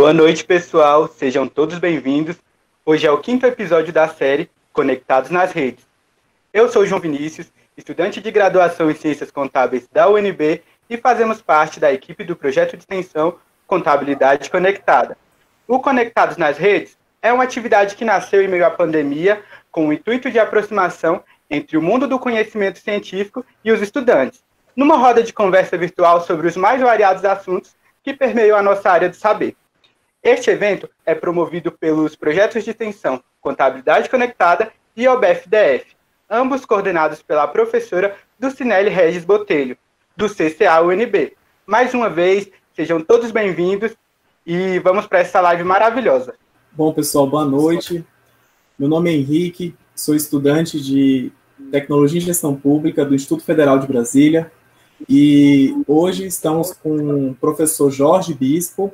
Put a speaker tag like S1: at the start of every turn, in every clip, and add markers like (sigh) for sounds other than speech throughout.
S1: Boa noite, pessoal. Sejam todos bem-vindos. Hoje é o quinto episódio da série Conectados nas Redes. Eu sou João Vinícius, estudante de graduação em Ciências Contábeis da UNB e fazemos parte da equipe do projeto de extensão Contabilidade Conectada. O Conectados nas Redes é uma atividade que nasceu em meio à pandemia com o intuito de aproximação entre o mundo do conhecimento científico e os estudantes, numa roda de conversa virtual sobre os mais variados assuntos que permeiam a nossa área de saber. Este evento é promovido pelos projetos de extensão Contabilidade Conectada e OBFDF, ambos coordenados pela professora Dulcinelli Regis Botelho, do CCA-UNB. Mais uma vez, sejam todos bem-vindos e vamos para essa live maravilhosa.
S2: Bom, pessoal, boa noite. Meu nome é Henrique, sou estudante de Tecnologia e Gestão Pública do Instituto Federal de Brasília e hoje estamos com o professor Jorge Bispo,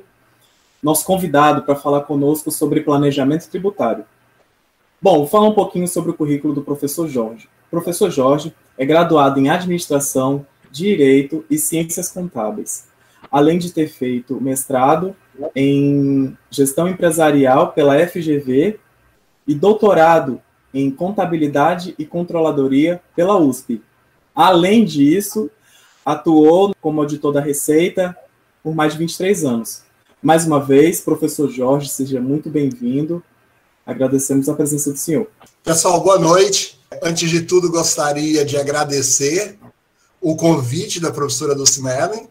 S2: nosso convidado para falar conosco sobre planejamento tributário. Bom, falar um pouquinho sobre o currículo do professor Jorge. O professor Jorge é graduado em Administração, Direito e Ciências Contábeis, além de ter feito mestrado em Gestão Empresarial pela FGV e doutorado em Contabilidade e Controladoria pela USP. Além disso, atuou como auditor da Receita por mais de 23 anos. Mais uma vez, professor Jorge, seja muito bem-vindo. Agradecemos a presença do senhor.
S3: Pessoal, boa noite. Antes de tudo, gostaria de agradecer o convite da professora Dulcinelli,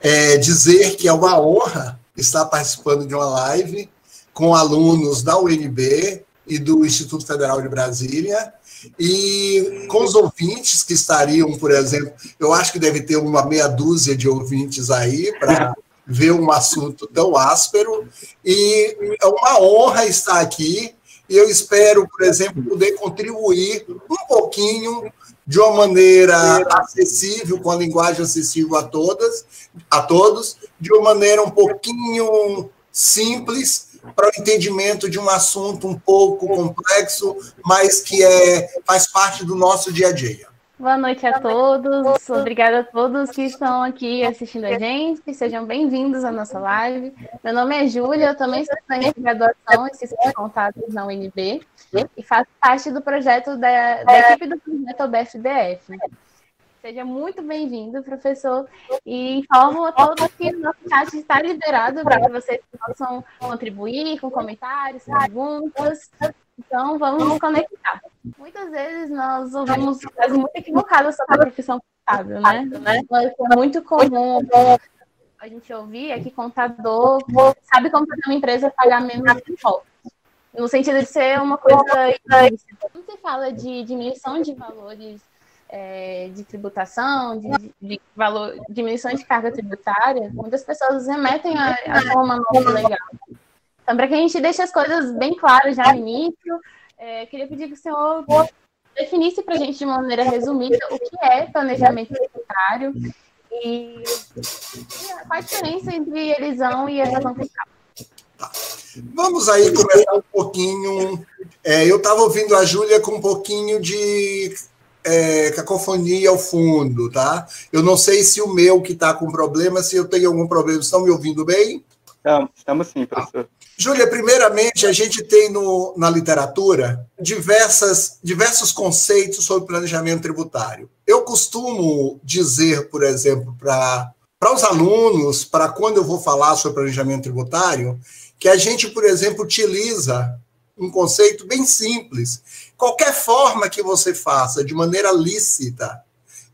S3: é, dizer que é uma honra estar participando de uma live com alunos da UNB e do Instituto Federal de Brasília, e com os ouvintes que estariam, por exemplo, eu acho que deve ter uma meia dúzia de ouvintes aí para ver um assunto tão áspero, e é uma honra estar aqui, e eu espero, por exemplo, poder contribuir um pouquinho de uma maneira acessível, com a linguagem acessível a todas, a todos, de uma maneira um pouquinho simples, para o entendimento de um assunto um pouco complexo, mas que é, faz parte do nosso dia a dia.
S4: Boa noite a todos, obrigada a todos que estão aqui assistindo a gente, sejam bem-vindos à nossa live. Meu nome é Júlia, eu também sou estudante de graduação em Ciências de Contatos na UNB e faço parte do projeto da, da equipe do projeto OBFDF. Seja muito bem-vindo, professor, e informo a todos que o nosso chat está liberado para que vocês possam contribuir com comentários, perguntas. Então, vamos nos conectar. Muitas vezes nós ouvimos coisas muito equivocadas sobre a profissão contábil, né? É muito comum a gente ouvir é que contador sabe como fazer uma empresa pagar menos impostos. No sentido de ser uma coisa. Quando se fala de diminuição de valores é, de tributação, de, de, valor, diminuição de carga tributária, muitas pessoas remetem a, a uma nova legal. Então, para que a gente deixe as coisas bem claras já no início, é, queria pedir que o senhor definisse para a gente de maneira resumida o que é planejamento tributário e, e qual a diferença entre elisão e execução fiscal.
S3: Vamos aí começar um pouquinho. É, eu estava ouvindo a Júlia com um pouquinho de é, cacofonia ao fundo, tá? Eu não sei se o meu que está com problema, se eu tenho algum problema. Estão me ouvindo bem?
S1: Estamos, estamos sim, professor. Ah.
S3: Júlia, primeiramente, a gente tem no, na literatura diversas, diversos conceitos sobre planejamento tributário. Eu costumo dizer, por exemplo, para os alunos, para quando eu vou falar sobre planejamento tributário, que a gente, por exemplo, utiliza um conceito bem simples. Qualquer forma que você faça de maneira lícita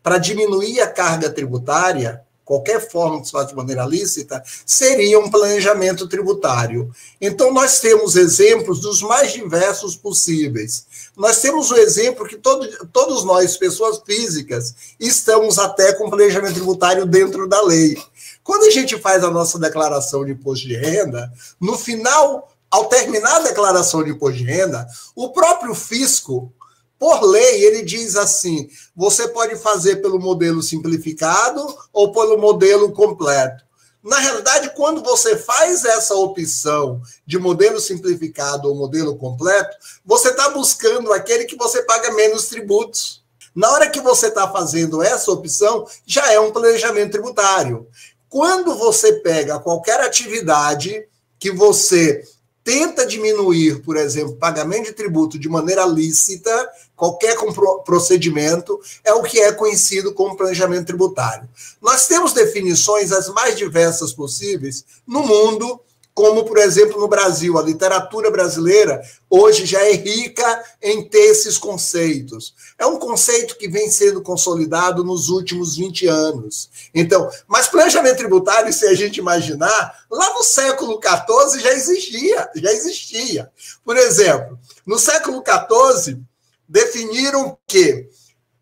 S3: para diminuir a carga tributária, qualquer forma que se faça de maneira lícita, seria um planejamento tributário. Então, nós temos exemplos dos mais diversos possíveis. Nós temos o exemplo que todo, todos nós, pessoas físicas, estamos até com planejamento tributário dentro da lei. Quando a gente faz a nossa declaração de imposto de renda, no final ao terminar a declaração de imposto de renda, o próprio fisco, por lei, ele diz assim: você pode fazer pelo modelo simplificado ou pelo modelo completo. Na realidade, quando você faz essa opção de modelo simplificado ou modelo completo, você está buscando aquele que você paga menos tributos. Na hora que você está fazendo essa opção, já é um planejamento tributário. Quando você pega qualquer atividade que você tenta diminuir, por exemplo, pagamento de tributo de maneira lícita, qualquer procedimento, é o que é conhecido como planejamento tributário. Nós temos definições as mais diversas possíveis no mundo como, por exemplo, no Brasil. A literatura brasileira hoje já é rica em ter esses conceitos. É um conceito que vem sendo consolidado nos últimos 20 anos. Então, mas planejamento tributário, se a gente imaginar, lá no século XIV já existia, já existia. Por exemplo, no século XIV, definiram que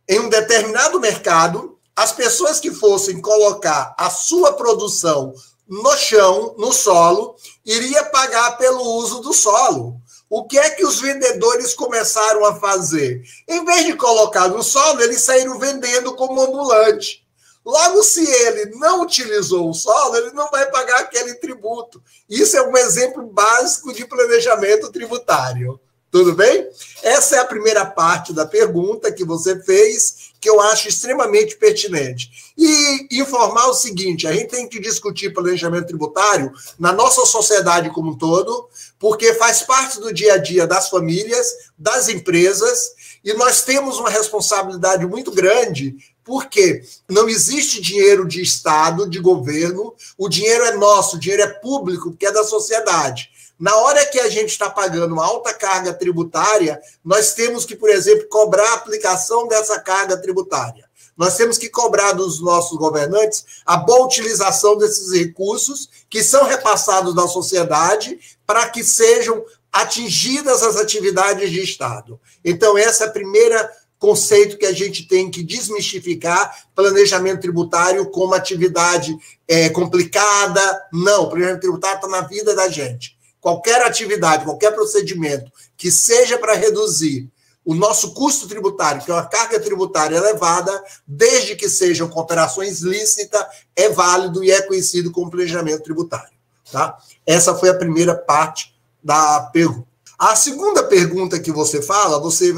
S3: em um determinado mercado, as pessoas que fossem colocar a sua produção no chão, no solo, iria pagar pelo uso do solo. O que é que os vendedores começaram a fazer? Em vez de colocar no solo, eles saíram vendendo como ambulante. Logo, se ele não utilizou o solo, ele não vai pagar aquele tributo. Isso é um exemplo básico de planejamento tributário. Tudo bem? Essa é a primeira parte da pergunta que você fez, que eu acho extremamente pertinente. E informar o seguinte: a gente tem que discutir planejamento tributário na nossa sociedade como um todo, porque faz parte do dia a dia das famílias, das empresas, e nós temos uma responsabilidade muito grande porque não existe dinheiro de Estado, de governo, o dinheiro é nosso, o dinheiro é público, porque é da sociedade. Na hora que a gente está pagando alta carga tributária, nós temos que, por exemplo, cobrar a aplicação dessa carga tributária. Nós temos que cobrar dos nossos governantes a boa utilização desses recursos que são repassados da sociedade para que sejam atingidas as atividades de Estado. Então, essa é a primeira conceito que a gente tem que desmistificar planejamento tributário como atividade é, complicada. Não, planejamento tributário está na vida da gente qualquer atividade, qualquer procedimento que seja para reduzir o nosso custo tributário, que é uma carga tributária elevada, desde que sejam operações lícitas, é válido e é conhecido como planejamento tributário. Tá? Essa foi a primeira parte da pergunta. A segunda pergunta que você fala, você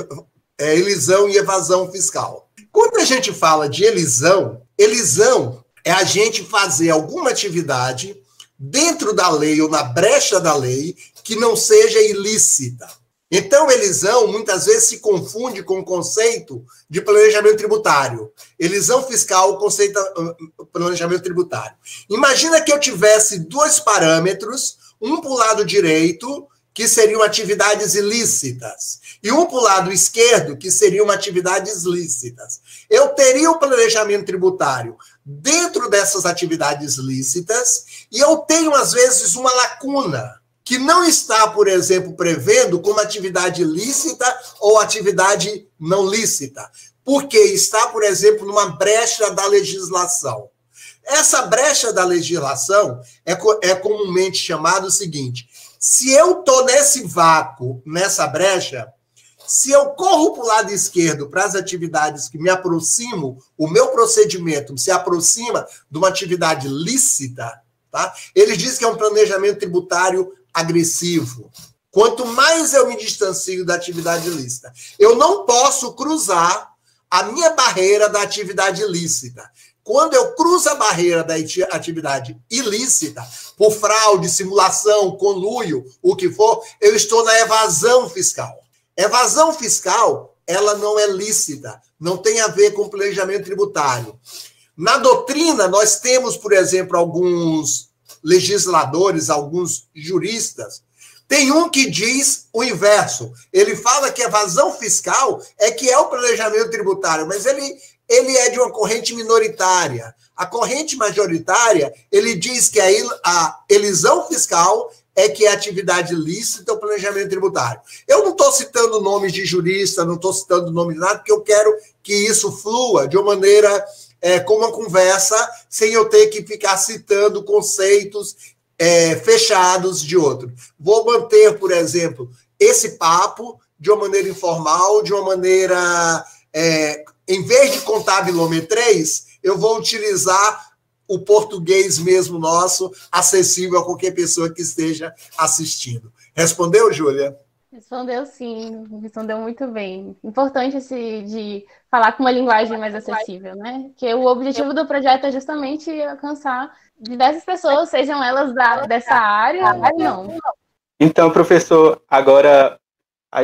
S3: é elisão e evasão fiscal. Quando a gente fala de elisão, elisão é a gente fazer alguma atividade dentro da lei ou na brecha da lei que não seja ilícita. Então, elisão muitas vezes se confunde com o conceito de planejamento tributário. Elisão fiscal, conceito de planejamento tributário. Imagina que eu tivesse dois parâmetros, um para o lado direito, que seriam atividades ilícitas, e um para o lado esquerdo, que seriam atividades lícitas. Eu teria o planejamento tributário dentro dessas atividades lícitas, e eu tenho, às vezes, uma lacuna que não está, por exemplo, prevendo como atividade lícita ou atividade não lícita, porque está, por exemplo, numa brecha da legislação. Essa brecha da legislação é, é comumente chamada o seguinte: se eu estou nesse vácuo, nessa brecha, se eu corro para o lado esquerdo para as atividades que me aproximam, o meu procedimento se aproxima de uma atividade lícita, tá? Ele diz que é um planejamento tributário agressivo. Quanto mais eu me distancio da atividade lícita, eu não posso cruzar a minha barreira da atividade lícita. Quando eu cruzo a barreira da atividade ilícita, por fraude, simulação, conluio, o que for, eu estou na evasão fiscal. Evasão fiscal, ela não é lícita, não tem a ver com planejamento tributário. Na doutrina, nós temos, por exemplo, alguns legisladores, alguns juristas. Tem um que diz o inverso. Ele fala que evasão fiscal é que é o planejamento tributário, mas ele, ele é de uma corrente minoritária. A corrente majoritária, ele diz que a, a elisão fiscal é que é atividade lícita o planejamento tributário. Eu não estou citando nomes de jurista, não estou citando nome de nada, porque eu quero que isso flua de uma maneira é, com uma conversa, sem eu ter que ficar citando conceitos é, fechados de outro. Vou manter, por exemplo, esse papo de uma maneira informal, de uma maneira. É, em vez de contar bilometrês, eu vou utilizar o português mesmo nosso, acessível a qualquer pessoa que esteja assistindo. Respondeu, Júlia?
S4: Respondeu sim, respondeu muito bem. Importante esse de falar com uma linguagem mais acessível, né? Que o objetivo do projeto é justamente alcançar diversas pessoas, sejam elas da, dessa área ou não.
S1: Então, professor, agora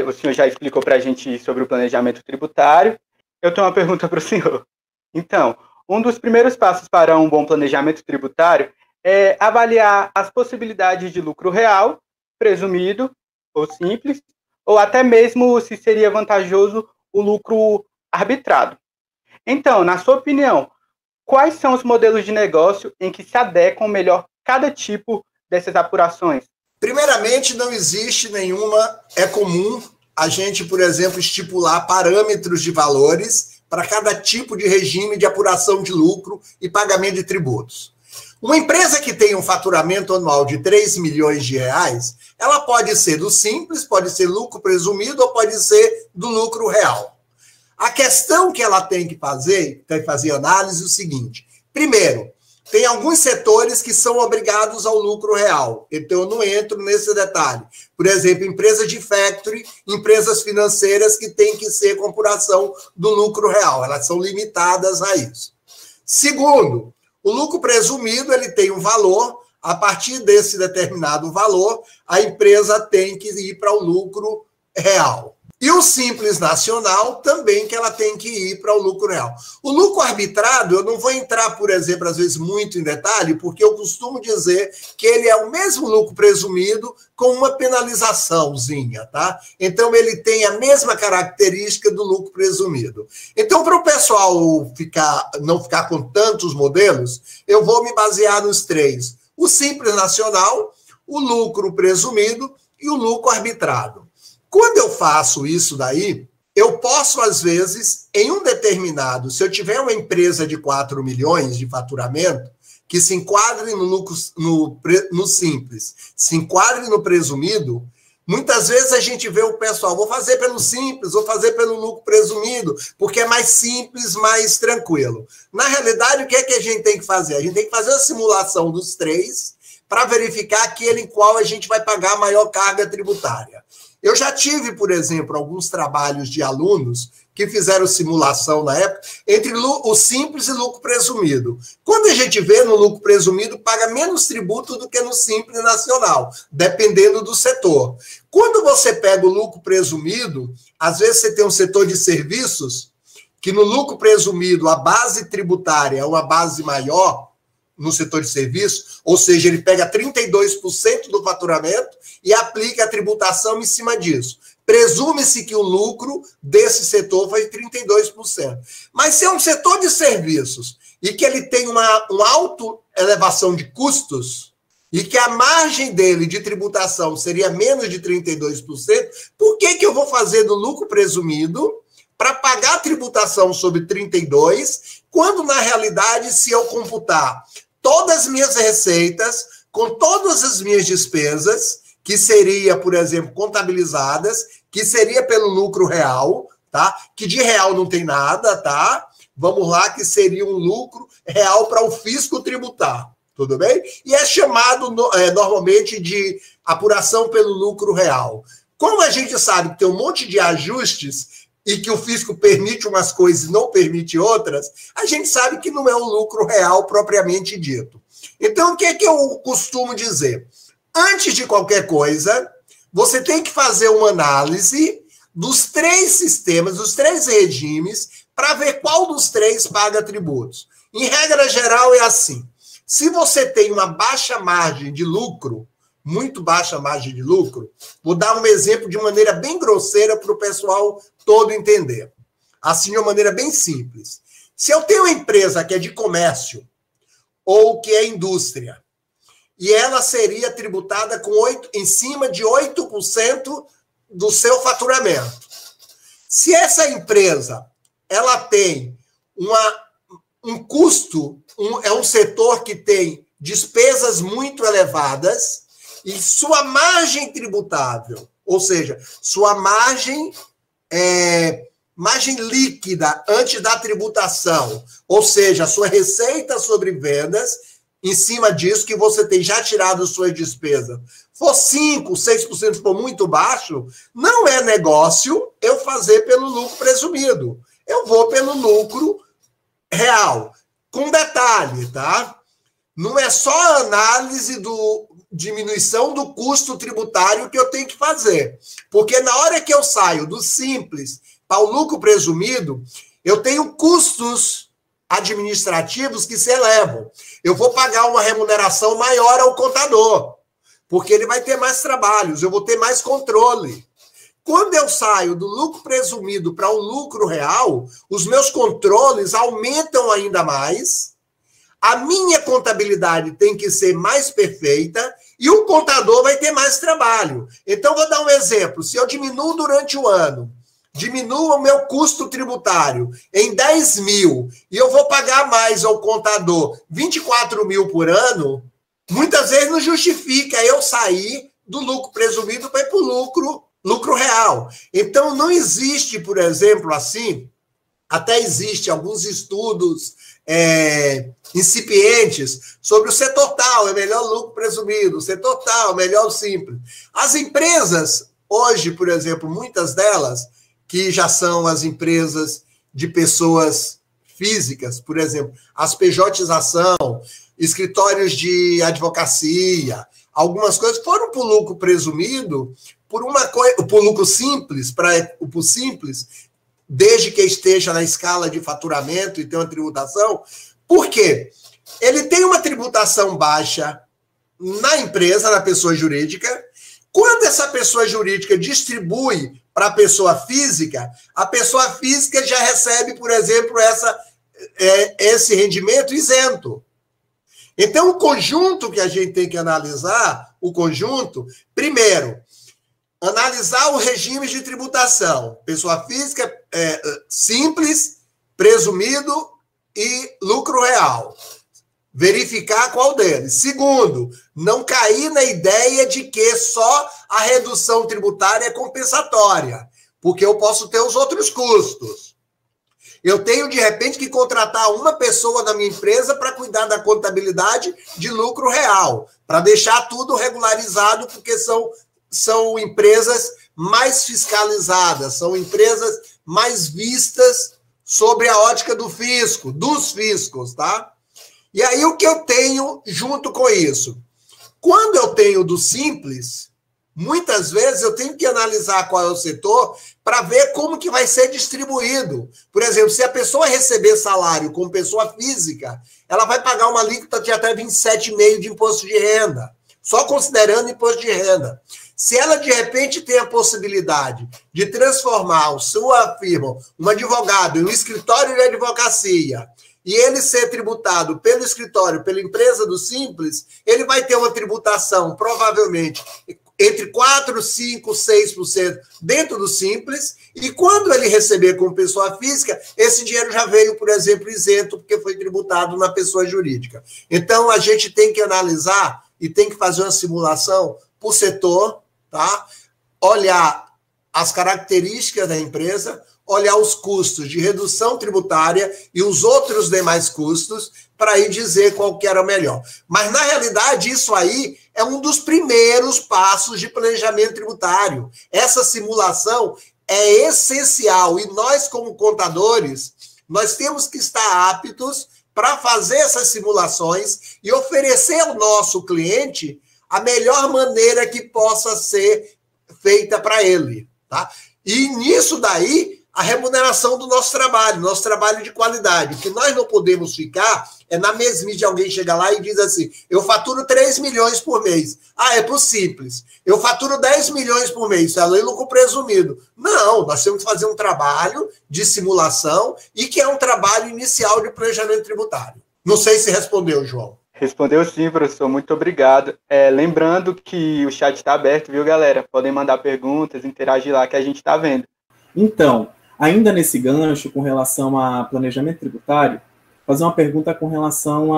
S1: o senhor já explicou para a gente sobre o planejamento tributário. Eu tenho uma pergunta para o senhor. Então, um dos primeiros passos para um bom planejamento tributário é avaliar as possibilidades de lucro real, presumido ou simples, ou até mesmo se seria vantajoso o lucro arbitrado. Então, na sua opinião, quais são os modelos de negócio em que se adequam melhor cada tipo dessas apurações?
S3: Primeiramente, não existe nenhuma, é comum a gente, por exemplo, estipular parâmetros de valores para cada tipo de regime de apuração de lucro e pagamento de tributos. Uma empresa que tem um faturamento anual de 3 milhões de reais, ela pode ser do simples, pode ser lucro presumido ou pode ser do lucro real. A questão que ela tem que fazer, tem que fazer análise é o seguinte: primeiro, tem alguns setores que são obrigados ao lucro real. Então, eu não entro nesse detalhe. Por exemplo, empresas de factory, empresas financeiras que têm que ser com apuração do lucro real. Elas são limitadas a isso. Segundo, o lucro presumido ele tem um valor. A partir desse determinado valor, a empresa tem que ir para o lucro real. E o simples nacional também que ela tem que ir para o lucro real. O lucro arbitrado, eu não vou entrar, por exemplo, às vezes muito em detalhe, porque eu costumo dizer que ele é o mesmo lucro presumido com uma penalizaçãozinha, tá? Então ele tem a mesma característica do lucro presumido. Então, para o pessoal ficar, não ficar com tantos modelos, eu vou me basear nos três: o simples nacional, o lucro presumido e o lucro arbitrado. Quando eu faço isso daí, eu posso, às vezes, em um determinado, se eu tiver uma empresa de 4 milhões de faturamento, que se enquadre no lucro no, no simples, se enquadre no presumido, muitas vezes a gente vê o pessoal, vou fazer pelo simples, vou fazer pelo lucro presumido, porque é mais simples, mais tranquilo. Na realidade, o que é que a gente tem que fazer? A gente tem que fazer a simulação dos três para verificar aquele em qual a gente vai pagar a maior carga tributária. Eu já tive, por exemplo, alguns trabalhos de alunos que fizeram simulação na época entre o simples e lucro presumido. Quando a gente vê no lucro presumido, paga menos tributo do que no simples nacional, dependendo do setor. Quando você pega o lucro presumido, às vezes você tem um setor de serviços que no lucro presumido a base tributária é uma base maior, no setor de serviço, ou seja, ele pega 32% do faturamento e aplica a tributação em cima disso. Presume-se que o lucro desse setor foi 32%. Mas se é um setor de serviços e que ele tem uma, uma alta elevação de custos, e que a margem dele de tributação seria menos de 32%, por que, que eu vou fazer do lucro presumido para pagar a tributação sobre 32%, quando na realidade, se eu computar todas as minhas receitas, com todas as minhas despesas, que seria, por exemplo, contabilizadas, que seria pelo lucro real, tá? Que de real não tem nada, tá? Vamos lá, que seria um lucro real para o fisco tributar, tudo bem? E é chamado é, normalmente de apuração pelo lucro real. Como a gente sabe que tem um monte de ajustes e que o fisco permite umas coisas e não permite outras, a gente sabe que não é um lucro real propriamente dito. Então, o que é que eu costumo dizer? Antes de qualquer coisa, você tem que fazer uma análise dos três sistemas, dos três regimes, para ver qual dos três paga tributos. Em regra geral, é assim: se você tem uma baixa margem de lucro, muito baixa margem de lucro, vou dar um exemplo de maneira bem grosseira para o pessoal todo entender. Assim, de uma maneira bem simples. Se eu tenho uma empresa que é de comércio ou que é indústria, e ela seria tributada com 8, em cima de 8% do seu faturamento. Se essa empresa ela tem uma, um custo, um, é um setor que tem despesas muito elevadas, e sua margem tributável, ou seja, sua margem é, margem líquida antes da tributação, ou seja, sua receita sobre vendas, em cima disso que você tem já tirado suas despesas, for 5, 6% for muito baixo, não é negócio eu fazer pelo lucro presumido. Eu vou pelo lucro real. Com detalhe, tá? Não é só análise do diminuição do custo tributário que eu tenho que fazer. Porque na hora que eu saio do simples para o lucro presumido, eu tenho custos administrativos que se elevam. Eu vou pagar uma remuneração maior ao contador, porque ele vai ter mais trabalhos, eu vou ter mais controle. Quando eu saio do lucro presumido para o lucro real, os meus controles aumentam ainda mais. A minha contabilidade tem que ser mais perfeita e o contador vai ter mais trabalho. Então, vou dar um exemplo. Se eu diminuo durante o ano diminua o meu custo tributário em 10 mil e eu vou pagar mais ao contador 24 mil por ano, muitas vezes não justifica eu sair do lucro presumido para ir para o lucro, lucro real. Então, não existe, por exemplo, assim, até existe alguns estudos é, incipientes sobre o setor tal, é melhor lucro presumido, o setor tal, melhor o simples. As empresas, hoje, por exemplo, muitas delas, que já são as empresas de pessoas físicas, por exemplo, as pejotização, escritórios de advocacia, algumas coisas foram para o lucro presumido por uma coisa, por lucro simples, para o simples, desde que esteja na escala de faturamento e tenha uma tributação. Por quê? Ele tem uma tributação baixa na empresa, na pessoa jurídica. Quando essa pessoa jurídica distribui para a pessoa física, a pessoa física já recebe, por exemplo, essa, é, esse rendimento isento. Então, o conjunto que a gente tem que analisar, o conjunto, primeiro, analisar o regime de tributação. Pessoa física é, simples, presumido e lucro real verificar qual deles. Segundo, não cair na ideia de que só a redução tributária é compensatória, porque eu posso ter os outros custos. Eu tenho, de repente, que contratar uma pessoa da minha empresa para cuidar da contabilidade de lucro real, para deixar tudo regularizado, porque são, são empresas mais fiscalizadas, são empresas mais vistas sobre a ótica do fisco, dos fiscos, tá? E aí o que eu tenho junto com isso? Quando eu tenho do simples, muitas vezes eu tenho que analisar qual é o setor para ver como que vai ser distribuído. Por exemplo, se a pessoa receber salário como pessoa física, ela vai pagar uma alíquota de até 27,5% de imposto de renda, só considerando imposto de renda. Se ela de repente tem a possibilidade de transformar sua firma, um advogado, em um escritório de advocacia, e ele ser tributado pelo escritório, pela empresa do Simples, ele vai ter uma tributação, provavelmente, entre 4, 5, 6% dentro do Simples, e quando ele receber como pessoa física, esse dinheiro já veio, por exemplo, isento, porque foi tributado na pessoa jurídica. Então, a gente tem que analisar e tem que fazer uma simulação por setor, tá? olhar as características da empresa, olhar os custos de redução tributária e os outros demais custos para aí dizer qual que era o melhor. Mas, na realidade, isso aí é um dos primeiros passos de planejamento tributário. Essa simulação é essencial e nós, como contadores, nós temos que estar aptos para fazer essas simulações e oferecer ao nosso cliente a melhor maneira que possa ser feita para ele, tá? E nisso daí a remuneração do nosso trabalho, nosso trabalho de qualidade. O que nós não podemos ficar é na mesmice de alguém chegar lá e diz assim: eu faturo 3 milhões por mês. Ah, é por simples. Eu faturo 10 milhões por mês. Isso é lucro presumido. Não, nós temos que fazer um trabalho de simulação e que é um trabalho inicial de planejamento tributário. Não sei se respondeu, João.
S1: Respondeu sim, professor. Muito obrigado. É, lembrando que o chat está aberto, viu, galera? Podem mandar perguntas, interagir lá que a gente está vendo.
S2: Então, Ainda nesse gancho, com relação a planejamento tributário, fazer uma pergunta com relação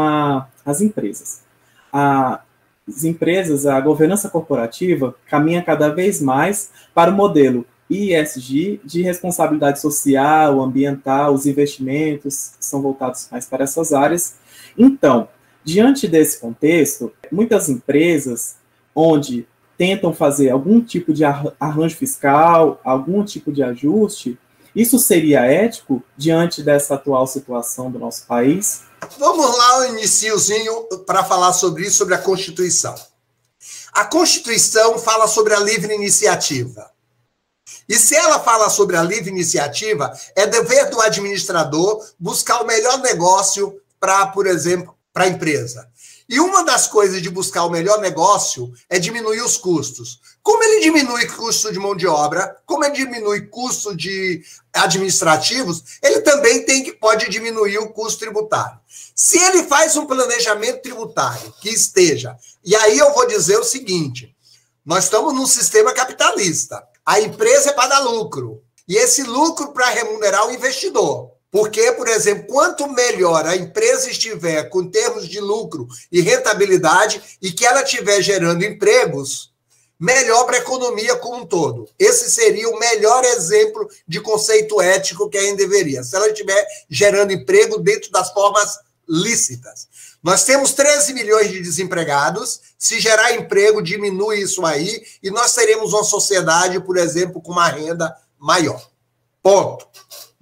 S2: às empresas. As empresas, a governança corporativa caminha cada vez mais para o modelo ISG de responsabilidade social, ambiental, os investimentos são voltados mais para essas áreas. Então, diante desse contexto, muitas empresas onde tentam fazer algum tipo de arranjo fiscal, algum tipo de ajuste, isso seria ético diante dessa atual situação do nosso país?
S3: Vamos lá, o iniciozinho, para falar sobre isso, sobre a Constituição. A Constituição fala sobre a livre iniciativa. E se ela fala sobre a livre iniciativa, é dever do administrador buscar o melhor negócio para, por exemplo, para a empresa. E uma das coisas de buscar o melhor negócio é diminuir os custos. Como ele diminui custo de mão de obra, como ele diminui custo de administrativos, ele também tem que pode diminuir o custo tributário. Se ele faz um planejamento tributário que esteja, e aí eu vou dizer o seguinte: nós estamos num sistema capitalista. A empresa é para dar lucro. E esse lucro para remunerar o investidor. Porque, por exemplo, quanto melhor a empresa estiver com termos de lucro e rentabilidade e que ela estiver gerando empregos, melhor para a economia como um todo. Esse seria o melhor exemplo de conceito ético que ainda deveria. Se ela estiver gerando emprego dentro das formas lícitas. Nós temos 13 milhões de desempregados. Se gerar emprego, diminui isso aí e nós teremos uma sociedade, por exemplo, com uma renda maior. Ponto.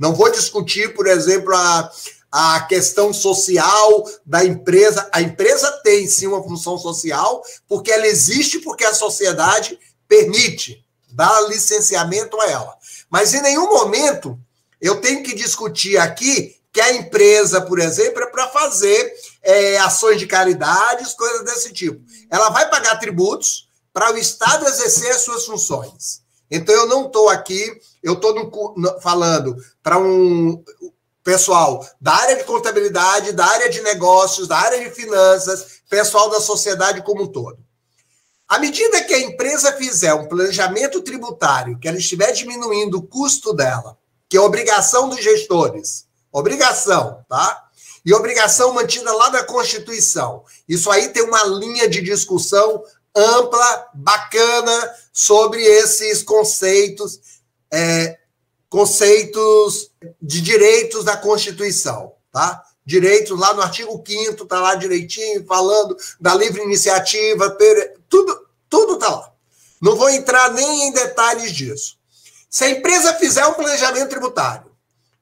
S3: Não vou discutir, por exemplo, a, a questão social da empresa. A empresa tem sim uma função social, porque ela existe porque a sociedade permite, dá licenciamento a ela. Mas em nenhum momento eu tenho que discutir aqui que a empresa, por exemplo, é para fazer é, ações de caridade, coisas desse tipo. Ela vai pagar tributos para o Estado exercer as suas funções. Então, eu não estou aqui, eu estou falando para um pessoal da área de contabilidade, da área de negócios, da área de finanças, pessoal da sociedade como um todo. À medida que a empresa fizer um planejamento tributário, que ela estiver diminuindo o custo dela, que é obrigação dos gestores, obrigação, tá? E obrigação mantida lá na Constituição. Isso aí tem uma linha de discussão ampla, bacana, sobre esses conceitos, é, conceitos de direitos da Constituição, tá? Direitos lá no artigo 5 tá lá direitinho, falando da livre iniciativa, tudo, tudo tá lá. Não vou entrar nem em detalhes disso. Se a empresa fizer um planejamento tributário,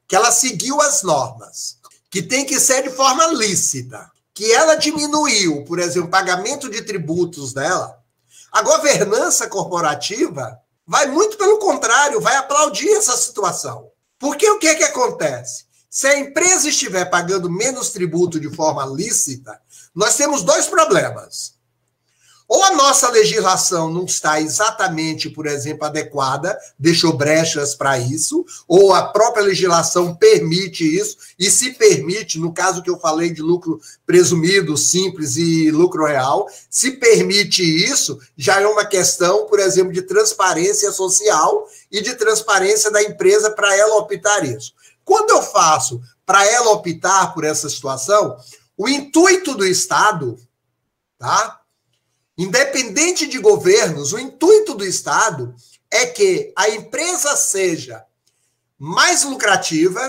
S3: que ela seguiu as normas, que tem que ser de forma lícita, que ela diminuiu, por exemplo, o pagamento de tributos dela, a governança corporativa vai muito pelo contrário, vai aplaudir essa situação. Porque o que, que acontece? Se a empresa estiver pagando menos tributo de forma lícita, nós temos dois problemas. Ou a nossa legislação não está exatamente, por exemplo, adequada, deixou brechas para isso, ou a própria legislação permite isso, e se permite, no caso que eu falei de lucro presumido, simples e lucro real, se permite isso, já é uma questão, por exemplo, de transparência social e de transparência da empresa para ela optar isso. Quando eu faço para ela optar por essa situação, o intuito do Estado, tá? Independente de governos, o intuito do Estado é que a empresa seja mais lucrativa,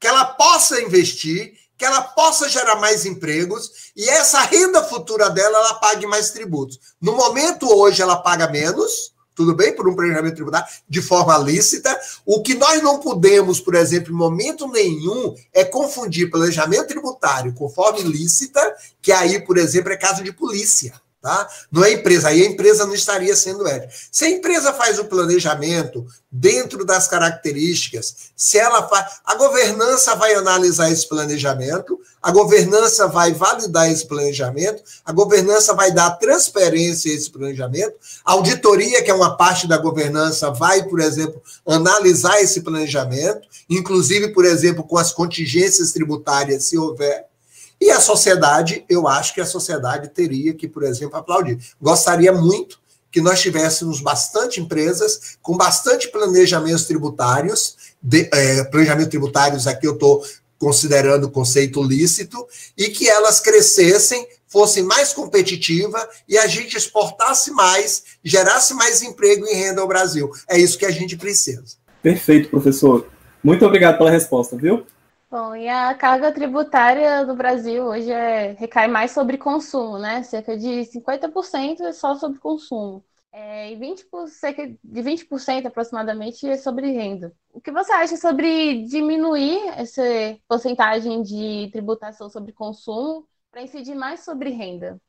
S3: que ela possa investir, que ela possa gerar mais empregos e essa renda futura dela ela pague mais tributos. No momento hoje ela paga menos, tudo bem, por um planejamento tributário de forma lícita. O que nós não podemos, por exemplo, em momento nenhum, é confundir planejamento tributário com forma ilícita, que aí, por exemplo, é caso de polícia. Tá? Não é empresa, aí a empresa não estaria sendo ética. Se a empresa faz o planejamento dentro das características, se ela faz. A governança vai analisar esse planejamento, a governança vai validar esse planejamento, a governança vai dar transparência a esse planejamento, a auditoria, que é uma parte da governança, vai, por exemplo, analisar esse planejamento, inclusive, por exemplo, com as contingências tributárias, se houver. E a sociedade, eu acho que a sociedade teria que, por exemplo, aplaudir. Gostaria muito que nós tivéssemos bastante empresas com bastante planejamentos tributários, de, é, planejamento tributários aqui eu estou considerando o conceito lícito, e que elas crescessem, fossem mais competitivas e a gente exportasse mais, gerasse mais emprego e renda ao Brasil. É isso que a gente precisa.
S2: Perfeito, professor. Muito obrigado pela resposta, viu?
S4: Bom, e a carga tributária do Brasil hoje é, recai mais sobre consumo, né? Cerca de 50% é só sobre consumo. é, e 20 cerca de 20% aproximadamente é sobre renda. O que você acha sobre diminuir essa porcentagem de tributação sobre consumo para incidir mais sobre renda?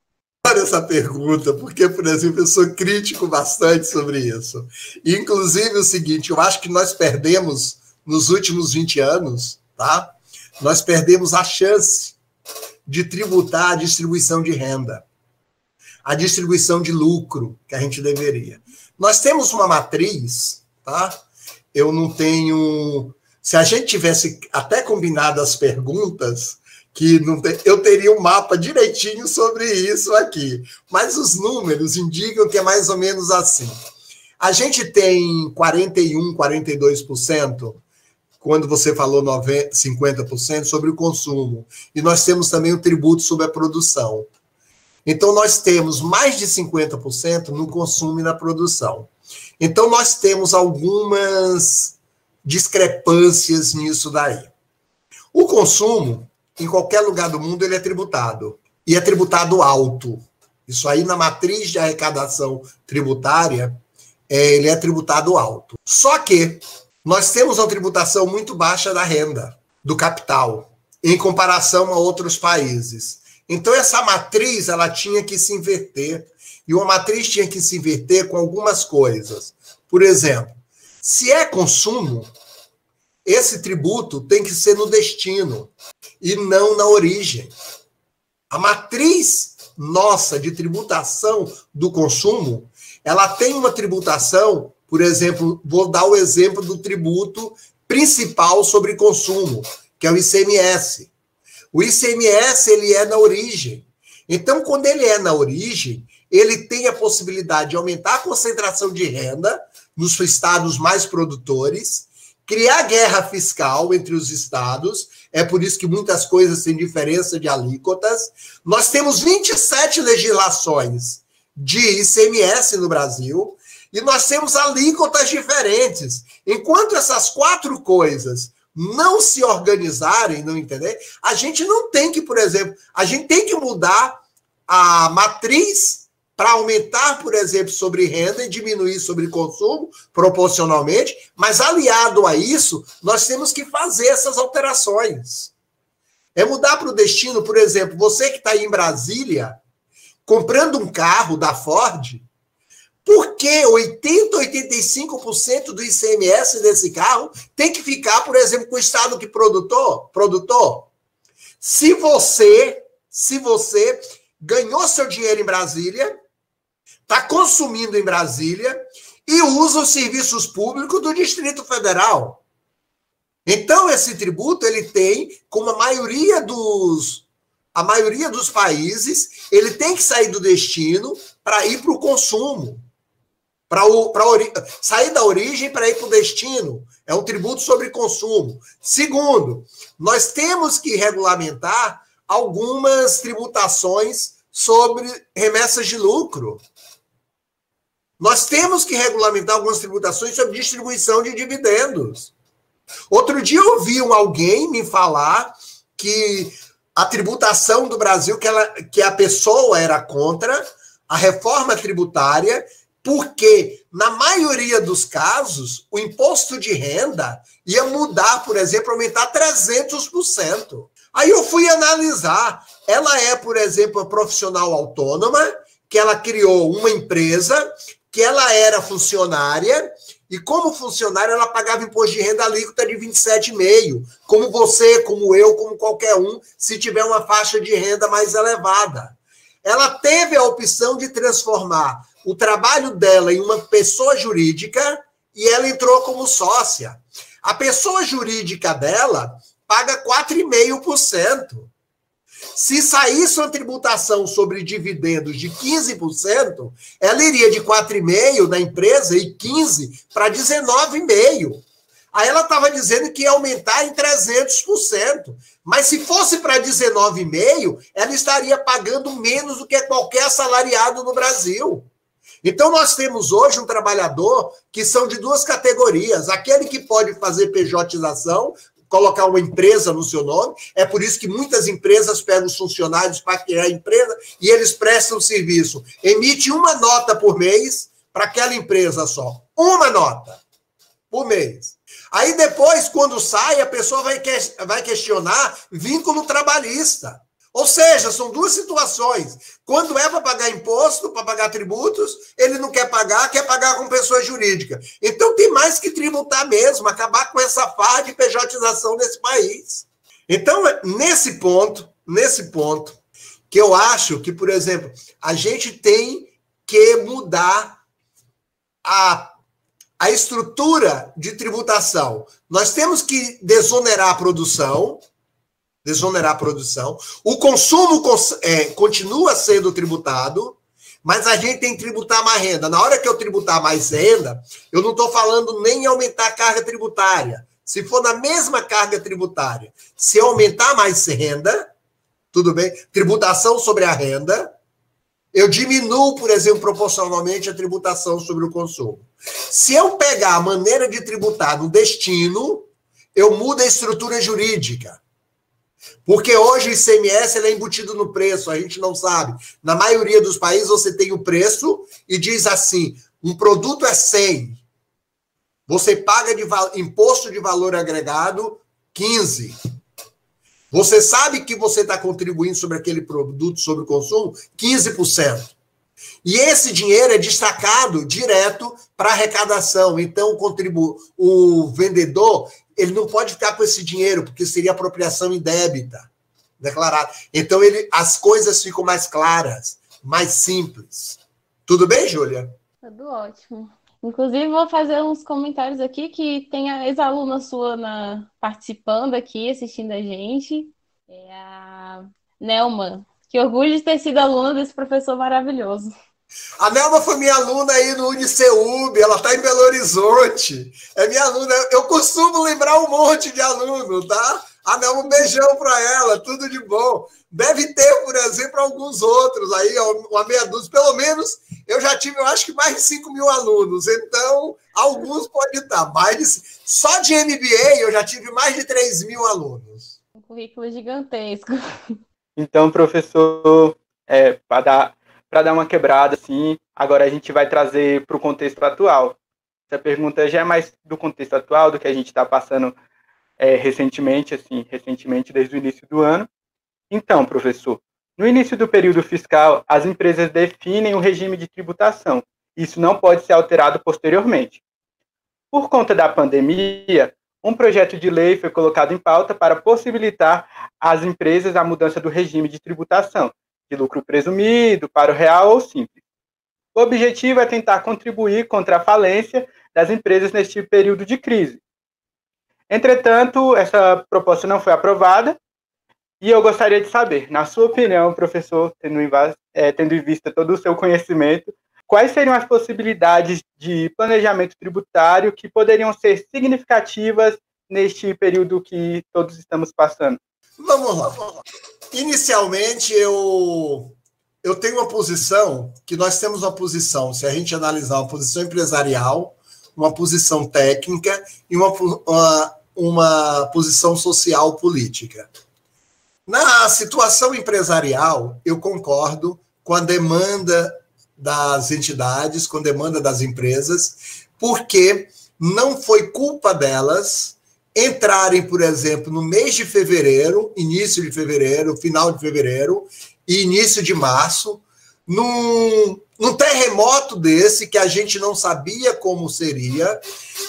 S3: Olha essa pergunta, porque, por exemplo, eu sou crítico bastante sobre isso. Inclusive o seguinte, eu acho que nós perdemos nos últimos 20 anos, tá? Nós perdemos a chance de tributar a distribuição de renda a distribuição de lucro que a gente deveria. Nós temos uma matriz, tá? Eu não tenho. Se a gente tivesse até combinado as perguntas, que não te... eu teria um mapa direitinho sobre isso aqui. Mas os números indicam que é mais ou menos assim. A gente tem 41, 42%, quando você falou 90, 50% sobre o consumo. E nós temos também o tributo sobre a produção. Então, nós temos mais de 50% no consumo e na produção. Então, nós temos algumas discrepâncias nisso daí. O consumo, em qualquer lugar do mundo, ele é tributado. E é tributado alto. Isso aí, na matriz de arrecadação tributária, é, ele é tributado alto. Só que nós temos uma tributação muito baixa da renda, do capital, em comparação a outros países. Então essa matriz ela tinha que se inverter e uma matriz tinha que se inverter com algumas coisas. Por exemplo, se é consumo, esse tributo tem que ser no destino e não na origem. A matriz nossa de tributação do consumo, ela tem uma tributação, por exemplo, vou dar o exemplo do tributo principal sobre consumo, que é o ICMS. O ICMS ele é na origem. Então, quando ele é na origem, ele tem a possibilidade de aumentar a concentração de renda nos estados mais produtores, criar guerra fiscal entre os estados. É por isso que muitas coisas têm diferença de alíquotas. Nós temos 27 legislações de ICMS no Brasil e nós temos alíquotas diferentes. Enquanto essas quatro coisas não se organizarem, não entender, a gente não tem que, por exemplo, a gente tem que mudar a matriz para aumentar, por exemplo, sobre renda e diminuir sobre consumo, proporcionalmente, mas aliado a isso, nós temos que fazer essas alterações. É mudar para o destino, por exemplo, você que está em Brasília, comprando um carro da Ford, porque 80, 85% do ICMS desse carro tem que ficar, por exemplo, com o estado que produtor, produtor. Se você, se você ganhou seu dinheiro em Brasília, está consumindo em Brasília e usa os serviços públicos do Distrito Federal. Então esse tributo ele tem, como a maioria dos a maioria dos países, ele tem que sair do destino para ir para o consumo para sair da origem para ir para o destino. É um tributo sobre consumo. Segundo, nós temos que regulamentar algumas tributações sobre remessas de lucro. Nós temos que regulamentar algumas tributações sobre distribuição de dividendos. Outro dia eu ouvi um alguém me falar que a tributação do Brasil, que, ela, que a pessoa era contra a reforma tributária porque, na maioria dos casos, o imposto de renda ia mudar, por exemplo, aumentar 300%. Aí eu fui analisar. Ela é, por exemplo, uma profissional autônoma, que ela criou uma empresa, que ela era funcionária, e como funcionária ela pagava imposto de renda alíquota de 27,5%, como você, como eu, como qualquer um, se tiver uma faixa de renda mais elevada. Ela teve a opção de transformar o trabalho dela em uma pessoa jurídica e ela entrou como sócia. A pessoa jurídica dela paga 4,5%. Se saísse uma tributação sobre dividendos de 15%, ela iria de 4,5% da empresa e 15% para 19,5%. Aí ela estava dizendo que ia aumentar em 300%. Mas se fosse para 19,5%, ela estaria pagando menos do que qualquer assalariado no Brasil. Então, nós temos hoje um trabalhador que são de duas categorias: aquele que pode fazer pejotização, colocar uma empresa no seu nome. É por isso que muitas empresas pegam os funcionários para criar a empresa e eles prestam serviço. Emite uma nota por mês para aquela empresa só. Uma nota por mês. Aí depois, quando sai, a pessoa vai, que, vai questionar vínculo trabalhista. Ou seja, são duas situações. Quando é para pagar imposto, para pagar tributos, ele não quer pagar, quer pagar com pessoa jurídica. Então tem mais que tributar mesmo, acabar com essa farra de pejotização desse país. Então, nesse ponto, nesse ponto, que eu acho que, por exemplo, a gente tem que mudar a, a estrutura de tributação. Nós temos que desonerar a produção, desonerar a produção. O consumo é, continua sendo tributado, mas a gente tem que tributar mais renda. Na hora que eu tributar mais renda, eu não estou falando nem em aumentar a carga tributária. Se for na mesma carga tributária, se aumentar mais renda, tudo bem? Tributação sobre a renda, eu diminuo, por exemplo, proporcionalmente a tributação sobre o consumo. Se eu pegar a maneira de tributar no destino, eu mudo a estrutura jurídica. Porque hoje o ICMS é embutido no preço, a gente não sabe. Na maioria dos países você tem o preço e diz assim: um produto é 100. Você paga de imposto de valor agregado 15. Você sabe que você está contribuindo sobre aquele produto, sobre o consumo, 15%. E esse dinheiro é destacado direto para arrecadação. Então, o, o vendedor ele não pode ficar com esse dinheiro, porque seria apropriação indébita declarada. Então, ele, as coisas ficam mais claras, mais simples. Tudo bem, Júlia?
S4: Tudo ótimo. Inclusive, vou fazer uns comentários aqui que tem a ex-aluna sua na, participando aqui, assistindo a gente. É a Nelma. Que orgulho de ter sido aluna desse professor maravilhoso.
S3: A Nelma foi minha aluna aí no Uniceub, ela está em Belo Horizonte. É minha aluna. Eu costumo lembrar um monte de aluno, tá? A Nelma, um beijão para ela, tudo de bom. Deve ter, por exemplo, alguns outros aí, uma meia dúzia. Pelo menos eu já tive, eu acho que mais de 5 mil alunos. Então, alguns podem estar. Mais de, só de MBA eu já tive mais de 3 mil alunos.
S4: Um currículo gigantesco.
S1: Então, professor, é, para dar para dar uma quebrada, assim. Agora a gente vai trazer para o contexto atual. Essa pergunta já é mais do contexto atual, do que a gente está passando é, recentemente, assim, recentemente desde o início do ano. Então, professor, no início do período fiscal, as empresas definem o regime de tributação. Isso não pode ser alterado posteriormente. Por conta da pandemia, um projeto de lei foi colocado em pauta para possibilitar às empresas a mudança do regime de tributação, de lucro presumido para o real ou simples. O objetivo é tentar contribuir contra a falência das empresas neste período de crise. Entretanto, essa proposta não foi aprovada e eu gostaria de saber, na sua opinião, professor, tendo em, é, tendo em vista todo o seu conhecimento, quais seriam as possibilidades de planejamento tributário que poderiam ser significativas neste período que todos estamos passando?
S3: Vamos lá. Vamos lá. Inicialmente, eu, eu tenho uma posição que nós temos uma posição, se a gente analisar uma posição empresarial, uma posição técnica e uma, uma, uma posição social política. Na situação empresarial, eu concordo com a demanda das entidades, com a demanda das empresas, porque não foi culpa delas entrarem, por exemplo, no mês de fevereiro, início de fevereiro, final de fevereiro e início de março, num, num terremoto desse que a gente não sabia como seria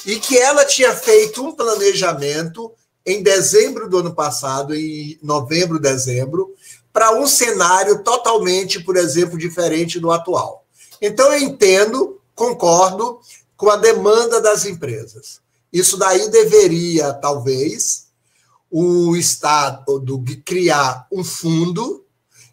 S3: e que ela tinha feito um planejamento em dezembro do ano passado, em novembro, dezembro, para um cenário totalmente, por exemplo, diferente do atual. Então eu entendo, concordo com a demanda das empresas. Isso daí deveria, talvez, o Estado criar um fundo,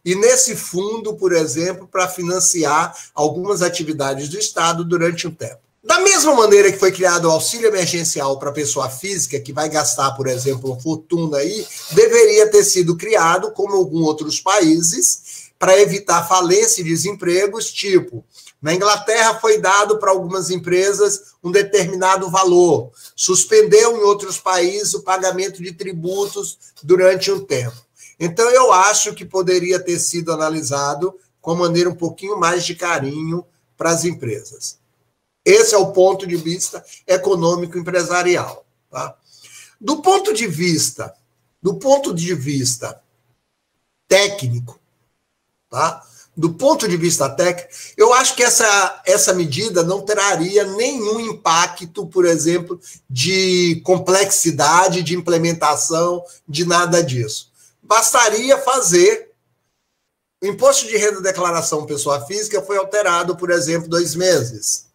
S3: e nesse fundo, por exemplo, para financiar algumas atividades do Estado durante um tempo. Da mesma maneira que foi criado o auxílio emergencial para pessoa física, que vai gastar, por exemplo, uma fortuna aí, deveria ter sido criado, como alguns outros países, para evitar falência e desempregos, tipo na Inglaterra foi dado para algumas empresas um determinado valor, suspendeu em outros países o pagamento de tributos durante um tempo. Então, eu acho que poderia ter sido analisado com maneira um pouquinho mais de carinho para as empresas. Esse é o ponto de vista econômico empresarial. Tá? Do ponto de vista, do ponto de vista técnico, tá? Do ponto de vista técnico, eu acho que essa, essa medida não traria nenhum impacto, por exemplo, de complexidade, de implementação, de nada disso. Bastaria fazer. O imposto de renda declaração pessoa física foi alterado, por exemplo, dois meses.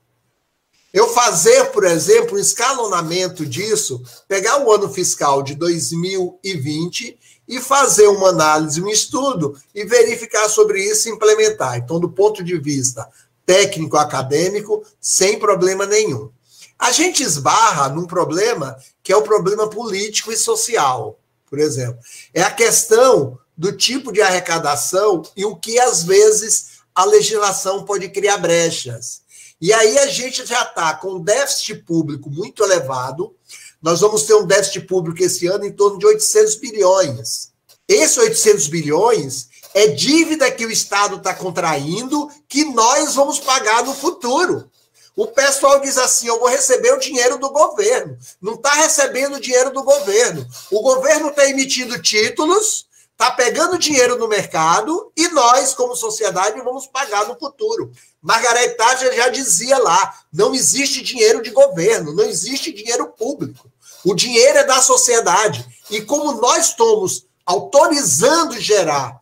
S3: Eu fazer, por exemplo, um escalonamento disso, pegar o ano fiscal de 2020 e fazer uma análise, um estudo e verificar sobre isso e implementar. Então, do ponto de vista técnico acadêmico, sem problema nenhum. A gente esbarra num problema que é o problema político e social, por exemplo. É a questão do tipo de arrecadação e o que às vezes a legislação pode criar brechas. E aí a gente já está com um déficit público muito elevado, nós vamos ter um déficit público esse ano em torno de 800 bilhões. Esses 800 bilhões é dívida que o Estado está contraindo que nós vamos pagar no futuro. O pessoal diz assim: eu vou receber o dinheiro do governo. Não está recebendo o dinheiro do governo. O governo está emitindo títulos, está pegando dinheiro no mercado e nós, como sociedade, vamos pagar no futuro. Margaret Thatcher já dizia lá: não existe dinheiro de governo, não existe dinheiro público. O dinheiro é da sociedade. E como nós estamos autorizando gerar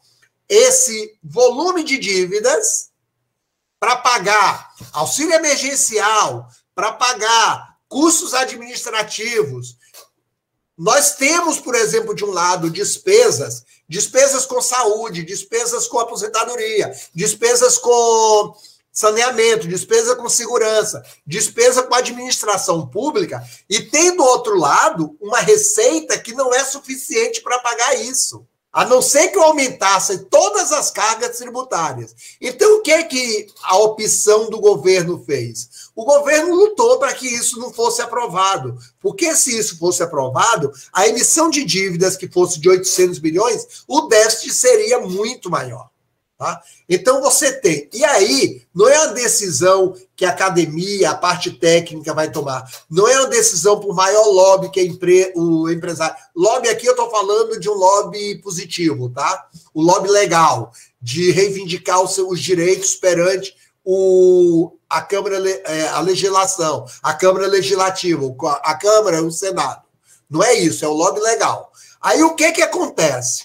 S3: esse volume de dívidas para pagar auxílio emergencial, para pagar custos administrativos. Nós temos, por exemplo, de um lado, despesas, despesas com saúde, despesas com aposentadoria, despesas com saneamento, despesa com segurança, despesa com administração pública, e tem do outro lado uma receita que não é suficiente para pagar isso. A não ser que aumentasse todas as cargas tributárias. Então, o que é que a opção do governo fez? O governo lutou para que isso não fosse aprovado. Porque se isso fosse aprovado, a emissão de dívidas que fosse de 800 bilhões, o déficit seria muito maior. Tá? Então você tem. E aí, não é uma decisão que a academia, a parte técnica vai tomar. Não é uma decisão por maior lobby que empre... o empresário. Lobby aqui eu estou falando de um lobby positivo, tá? O lobby legal, de reivindicar os seus direitos perante o, a Câmara, é, a legislação, a Câmara Legislativa, a Câmara, o Senado. Não é isso, é o lobby legal. Aí o que que acontece?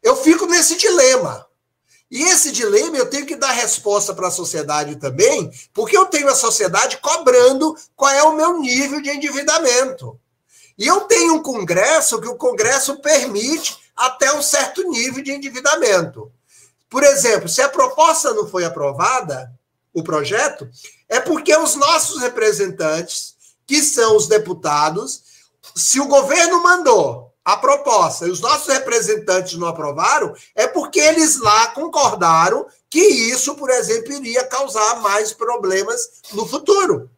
S3: Eu fico nesse dilema. E esse dilema eu tenho que dar resposta para a sociedade também, porque eu tenho a sociedade cobrando qual é o meu nível de endividamento. E eu tenho um Congresso que o Congresso permite até um certo nível de endividamento. Por exemplo, se a proposta não foi aprovada, o projeto, é porque os nossos representantes, que são os deputados, se o governo mandou a proposta e os nossos representantes não aprovaram, é porque eles lá concordaram que isso, por exemplo, iria causar mais problemas no futuro.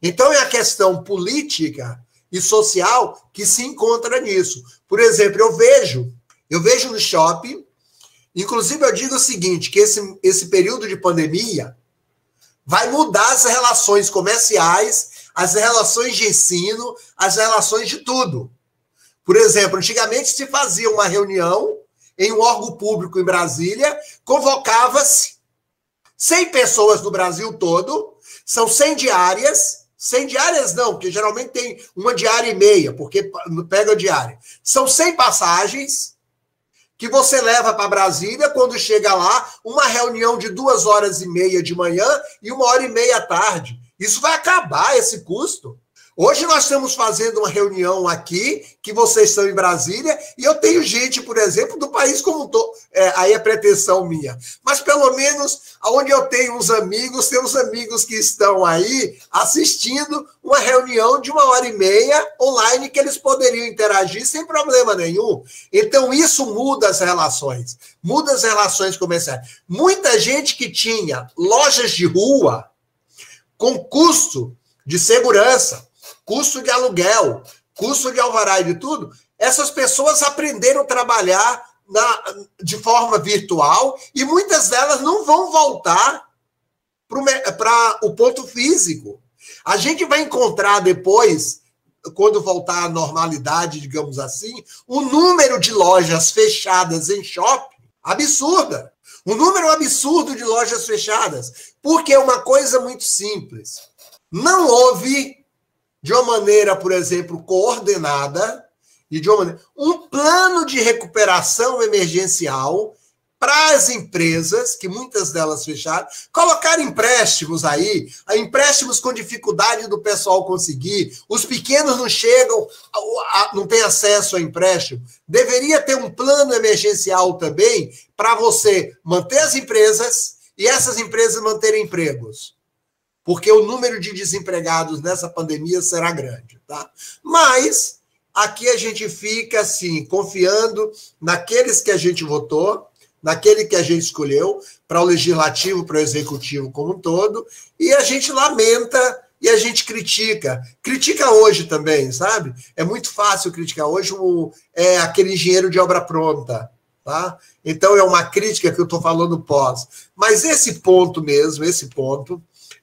S3: Então é a questão política e social que se encontra nisso. Por exemplo, eu vejo, eu vejo no shopping, inclusive eu digo o seguinte, que esse, esse período de pandemia vai mudar as relações comerciais, as relações de ensino, as relações de tudo. Por exemplo, antigamente se fazia uma reunião em um órgão público em Brasília, convocava-se 100 pessoas do Brasil todo, são 100 diárias, 100 diárias não, porque geralmente tem uma diária e meia, porque pega a diária. São 100 passagens que você leva para Brasília, quando chega lá, uma reunião de duas horas e meia de manhã e uma hora e meia à tarde. Isso vai acabar esse custo. Hoje nós estamos fazendo uma reunião aqui, que vocês estão em Brasília, e eu tenho gente, por exemplo, do país como todo. É, aí é pretensão minha. Mas pelo menos onde eu tenho uns amigos, tem uns amigos que estão aí assistindo uma reunião de uma hora e meia online que eles poderiam interagir sem problema nenhum. Então isso muda as relações, muda as relações comerciais. Muita gente que tinha lojas de rua com custo de segurança custo de aluguel, custo de alvará e de tudo, essas pessoas aprenderam a trabalhar na, de forma virtual e muitas delas não vão voltar para o ponto físico. A gente vai encontrar depois, quando voltar à normalidade, digamos assim, o número de lojas fechadas em shopping absurda. Um número absurdo de lojas fechadas. Porque é uma coisa muito simples. Não houve, de uma maneira, por exemplo, coordenada, e de uma maneira, um plano de recuperação emergencial para as empresas, que muitas delas fecharam, colocar empréstimos aí, empréstimos com dificuldade do pessoal conseguir, os pequenos não chegam, não têm acesso a empréstimo. Deveria ter um plano emergencial também para você manter as empresas e essas empresas manterem empregos. Porque o número de desempregados nessa pandemia será grande, tá? Mas aqui a gente fica assim, confiando naqueles que a gente votou, naquele que a gente escolheu, para o legislativo, para o executivo como um todo, e a gente lamenta e a gente critica. Critica hoje também, sabe? É muito fácil criticar hoje o, é aquele engenheiro de obra pronta. Tá? Então é uma crítica que eu estou falando pós. Mas esse ponto mesmo, esse ponto,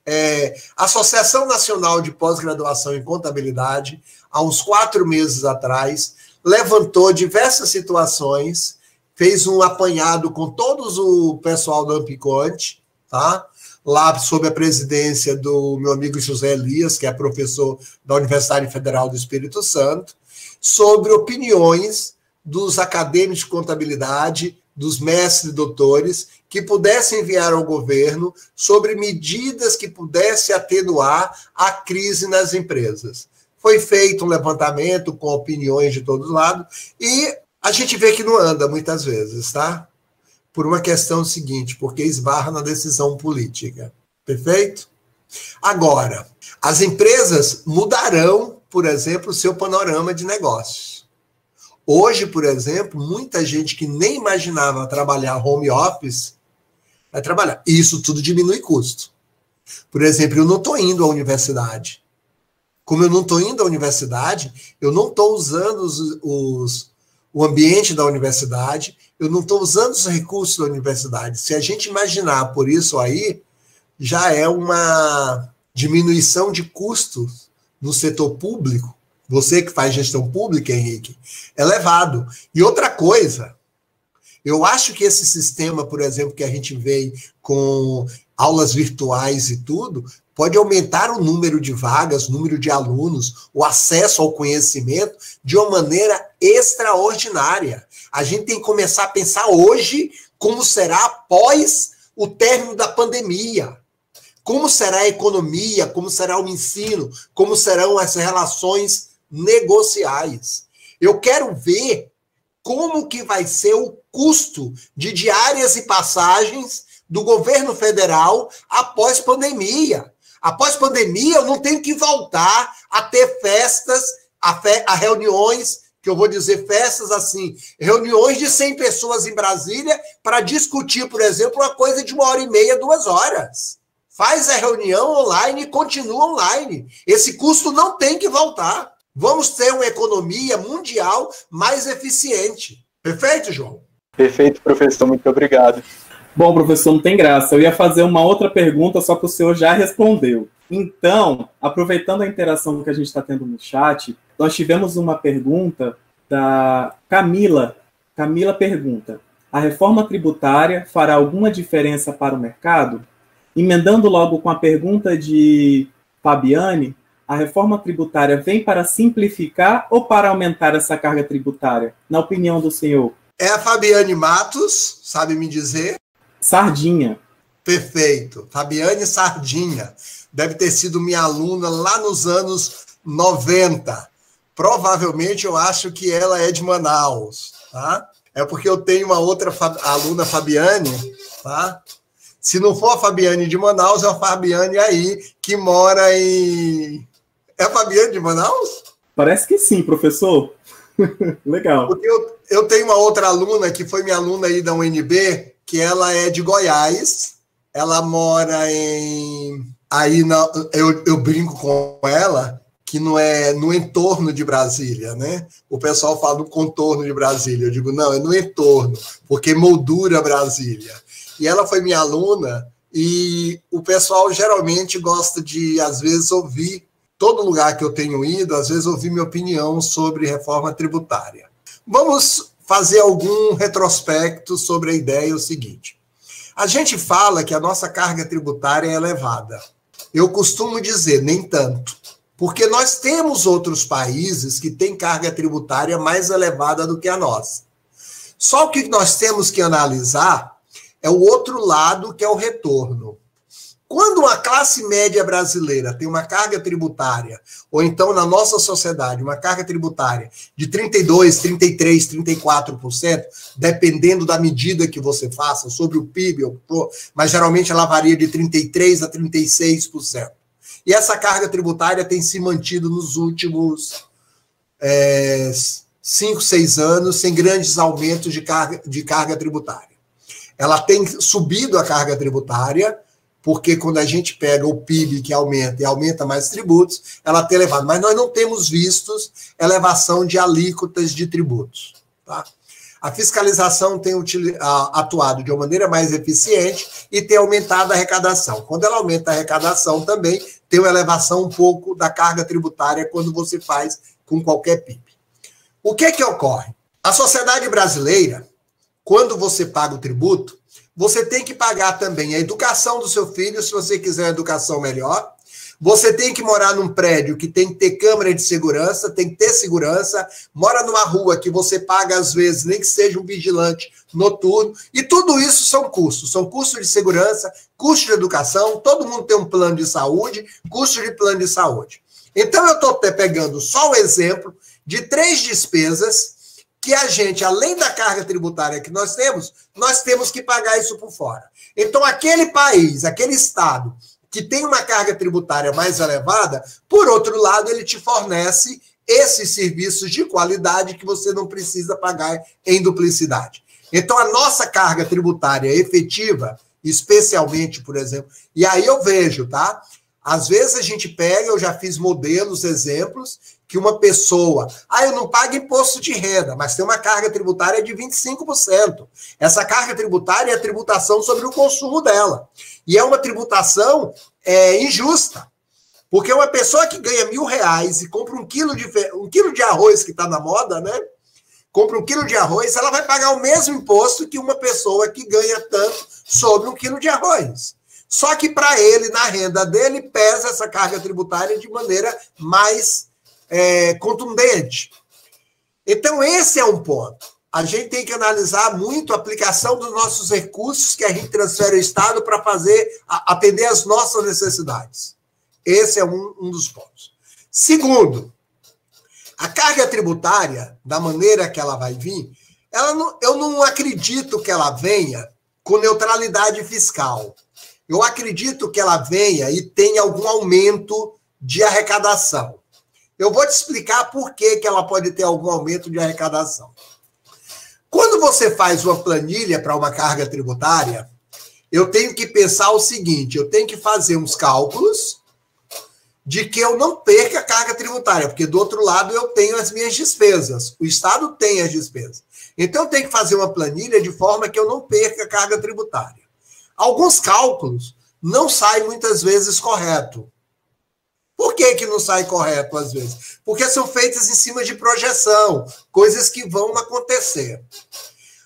S3: é, Associação Nacional de Pós-Graduação em Contabilidade, há uns quatro meses atrás, levantou diversas situações fez um apanhado com todos o pessoal do Ampiconte, tá? lá sob a presidência do meu amigo José Elias, que é professor da Universidade Federal do Espírito Santo, sobre opiniões dos acadêmicos de contabilidade, dos mestres e doutores, que pudessem enviar ao governo sobre medidas que pudessem atenuar a crise nas empresas. Foi feito um levantamento com opiniões de todos lados e a gente vê que não anda muitas vezes, tá? Por uma questão seguinte, porque esbarra na decisão política. Perfeito? Agora, as empresas mudarão, por exemplo, o seu panorama de negócios. Hoje, por exemplo, muita gente que nem imaginava trabalhar home office vai trabalhar. E isso tudo diminui custo. Por exemplo, eu não estou indo à universidade. Como eu não estou indo à universidade, eu não estou usando os, os, o ambiente da universidade, eu não estou usando os recursos da universidade. Se a gente imaginar por isso aí, já é uma diminuição de custos no setor público. Você que faz gestão pública, Henrique, elevado. E outra coisa, eu acho que esse sistema, por exemplo, que a gente vê com aulas virtuais e tudo, pode aumentar o número de vagas, número de alunos, o acesso ao conhecimento de uma maneira extraordinária. A gente tem que começar a pensar hoje como será após o término da pandemia. Como será a economia, como será o ensino, como serão as relações negociais. Eu quero ver como que vai ser o custo de diárias e passagens do governo federal após pandemia. Após pandemia, eu não tenho que voltar a ter festas, a, fe a reuniões, que eu vou dizer festas assim, reuniões de 100 pessoas em Brasília para discutir, por exemplo, uma coisa de uma hora e meia, duas horas. Faz a reunião online e continua online. Esse custo não tem que voltar. Vamos ter uma economia mundial mais eficiente. Perfeito, João?
S1: Perfeito, professor. Muito obrigado.
S2: Bom, professor, não tem graça. Eu ia fazer uma outra pergunta, só que o senhor já respondeu. Então, aproveitando a interação que a gente está tendo no chat, nós tivemos uma pergunta da Camila. Camila pergunta: a reforma tributária fará alguma diferença para o mercado? Emendando logo com a pergunta de Fabiane, a reforma tributária vem para simplificar ou para aumentar essa carga tributária? Na opinião do senhor?
S3: É a Fabiane Matos, sabe me dizer?
S2: Sardinha.
S3: Perfeito. Fabiane Sardinha. Deve ter sido minha aluna lá nos anos 90. Provavelmente eu acho que ela é de Manaus, tá? É porque eu tenho uma outra aluna, Fabiane, tá? Se não for a Fabiane de Manaus, é a Fabiane aí, que mora em. É a Fabiane de Manaus?
S2: Parece que sim, professor. (laughs) Legal.
S3: Porque eu, eu tenho uma outra aluna que foi minha aluna aí da UNB, que ela é de Goiás, ela mora em. Aí na, eu, eu brinco com ela que não é no entorno de Brasília, né? O pessoal fala no contorno de Brasília. Eu digo, não, é no entorno, porque moldura Brasília. E ela foi minha aluna e o pessoal geralmente gosta de, às vezes, ouvir, todo lugar que eu tenho ido, às vezes, ouvir minha opinião sobre reforma tributária. Vamos fazer algum retrospecto sobre a ideia o seguinte. A gente fala que a nossa carga tributária é elevada. Eu costumo dizer, nem tanto. Porque nós temos outros países que têm carga tributária mais elevada do que a nossa. Só o que nós temos que analisar é o outro lado, que é o retorno. Quando uma classe média brasileira tem uma carga tributária, ou então na nossa sociedade, uma carga tributária de 32, 33, 34%, dependendo da medida que você faça sobre o PIB, mas geralmente ela varia de 33 a 36%. E essa carga tributária tem se mantido nos últimos é, 5, 6 anos, sem grandes aumentos de carga, de carga tributária. Ela tem subido a carga tributária, porque quando a gente pega o PIB que aumenta e aumenta mais tributos, ela tem elevado. Mas nós não temos vistos elevação de alíquotas de tributos. Tá? A fiscalização tem atuado de uma maneira mais eficiente e tem aumentado a arrecadação. Quando ela aumenta a arrecadação também, tem uma elevação um pouco da carga tributária quando você faz com qualquer PIB. O que é que ocorre? A sociedade brasileira, quando você paga o tributo, você tem que pagar também a educação do seu filho, se você quiser uma educação melhor. Você tem que morar num prédio que tem que ter câmera de segurança, tem que ter segurança. Mora numa rua que você paga, às vezes, nem que seja um vigilante noturno. E tudo isso são custos. São custos de segurança, custos de educação. Todo mundo tem um plano de saúde, custo de plano de saúde. Então, eu estou pegando só o exemplo de três despesas que a gente, além da carga tributária que nós temos, nós temos que pagar isso por fora. Então, aquele país, aquele estado que tem uma carga tributária mais elevada, por outro lado, ele te fornece esses serviços de qualidade que você não precisa pagar em duplicidade. Então, a nossa carga tributária efetiva, especialmente, por exemplo, e aí eu vejo, tá? Às vezes a gente pega, eu já fiz modelos, exemplos, que uma pessoa, ah, eu não pago imposto de renda, mas tem uma carga tributária de 25%. Essa carga tributária é a tributação sobre o consumo dela. E é uma tributação é, injusta. Porque uma pessoa que ganha mil reais e compra um quilo de, um quilo de arroz, que está na moda, né? Compra um quilo de arroz, ela vai pagar o mesmo imposto que uma pessoa que ganha tanto sobre um quilo de arroz. Só que para ele, na renda dele, pesa essa carga tributária de maneira mais é, contundente. Então, esse é um ponto. A gente tem que analisar muito a aplicação dos nossos recursos que a gente transfere ao Estado para fazer atender às nossas necessidades. Esse é um, um dos pontos. Segundo, a carga tributária, da maneira que ela vai vir, ela não, eu não acredito que ela venha com neutralidade fiscal. Eu acredito que ela venha e tenha algum aumento de arrecadação. Eu vou te explicar por que, que ela pode ter algum aumento de arrecadação. Quando você faz uma planilha para uma carga tributária, eu tenho que pensar o seguinte: eu tenho que fazer uns cálculos de que eu não perca a carga tributária, porque do outro lado eu tenho as minhas despesas, o Estado tem as despesas. Então eu tenho que fazer uma planilha de forma que eu não perca a carga tributária. Alguns cálculos não saem muitas vezes correto. Por que, que não sai correto às vezes? Porque são feitas em cima de projeção, coisas que vão acontecer.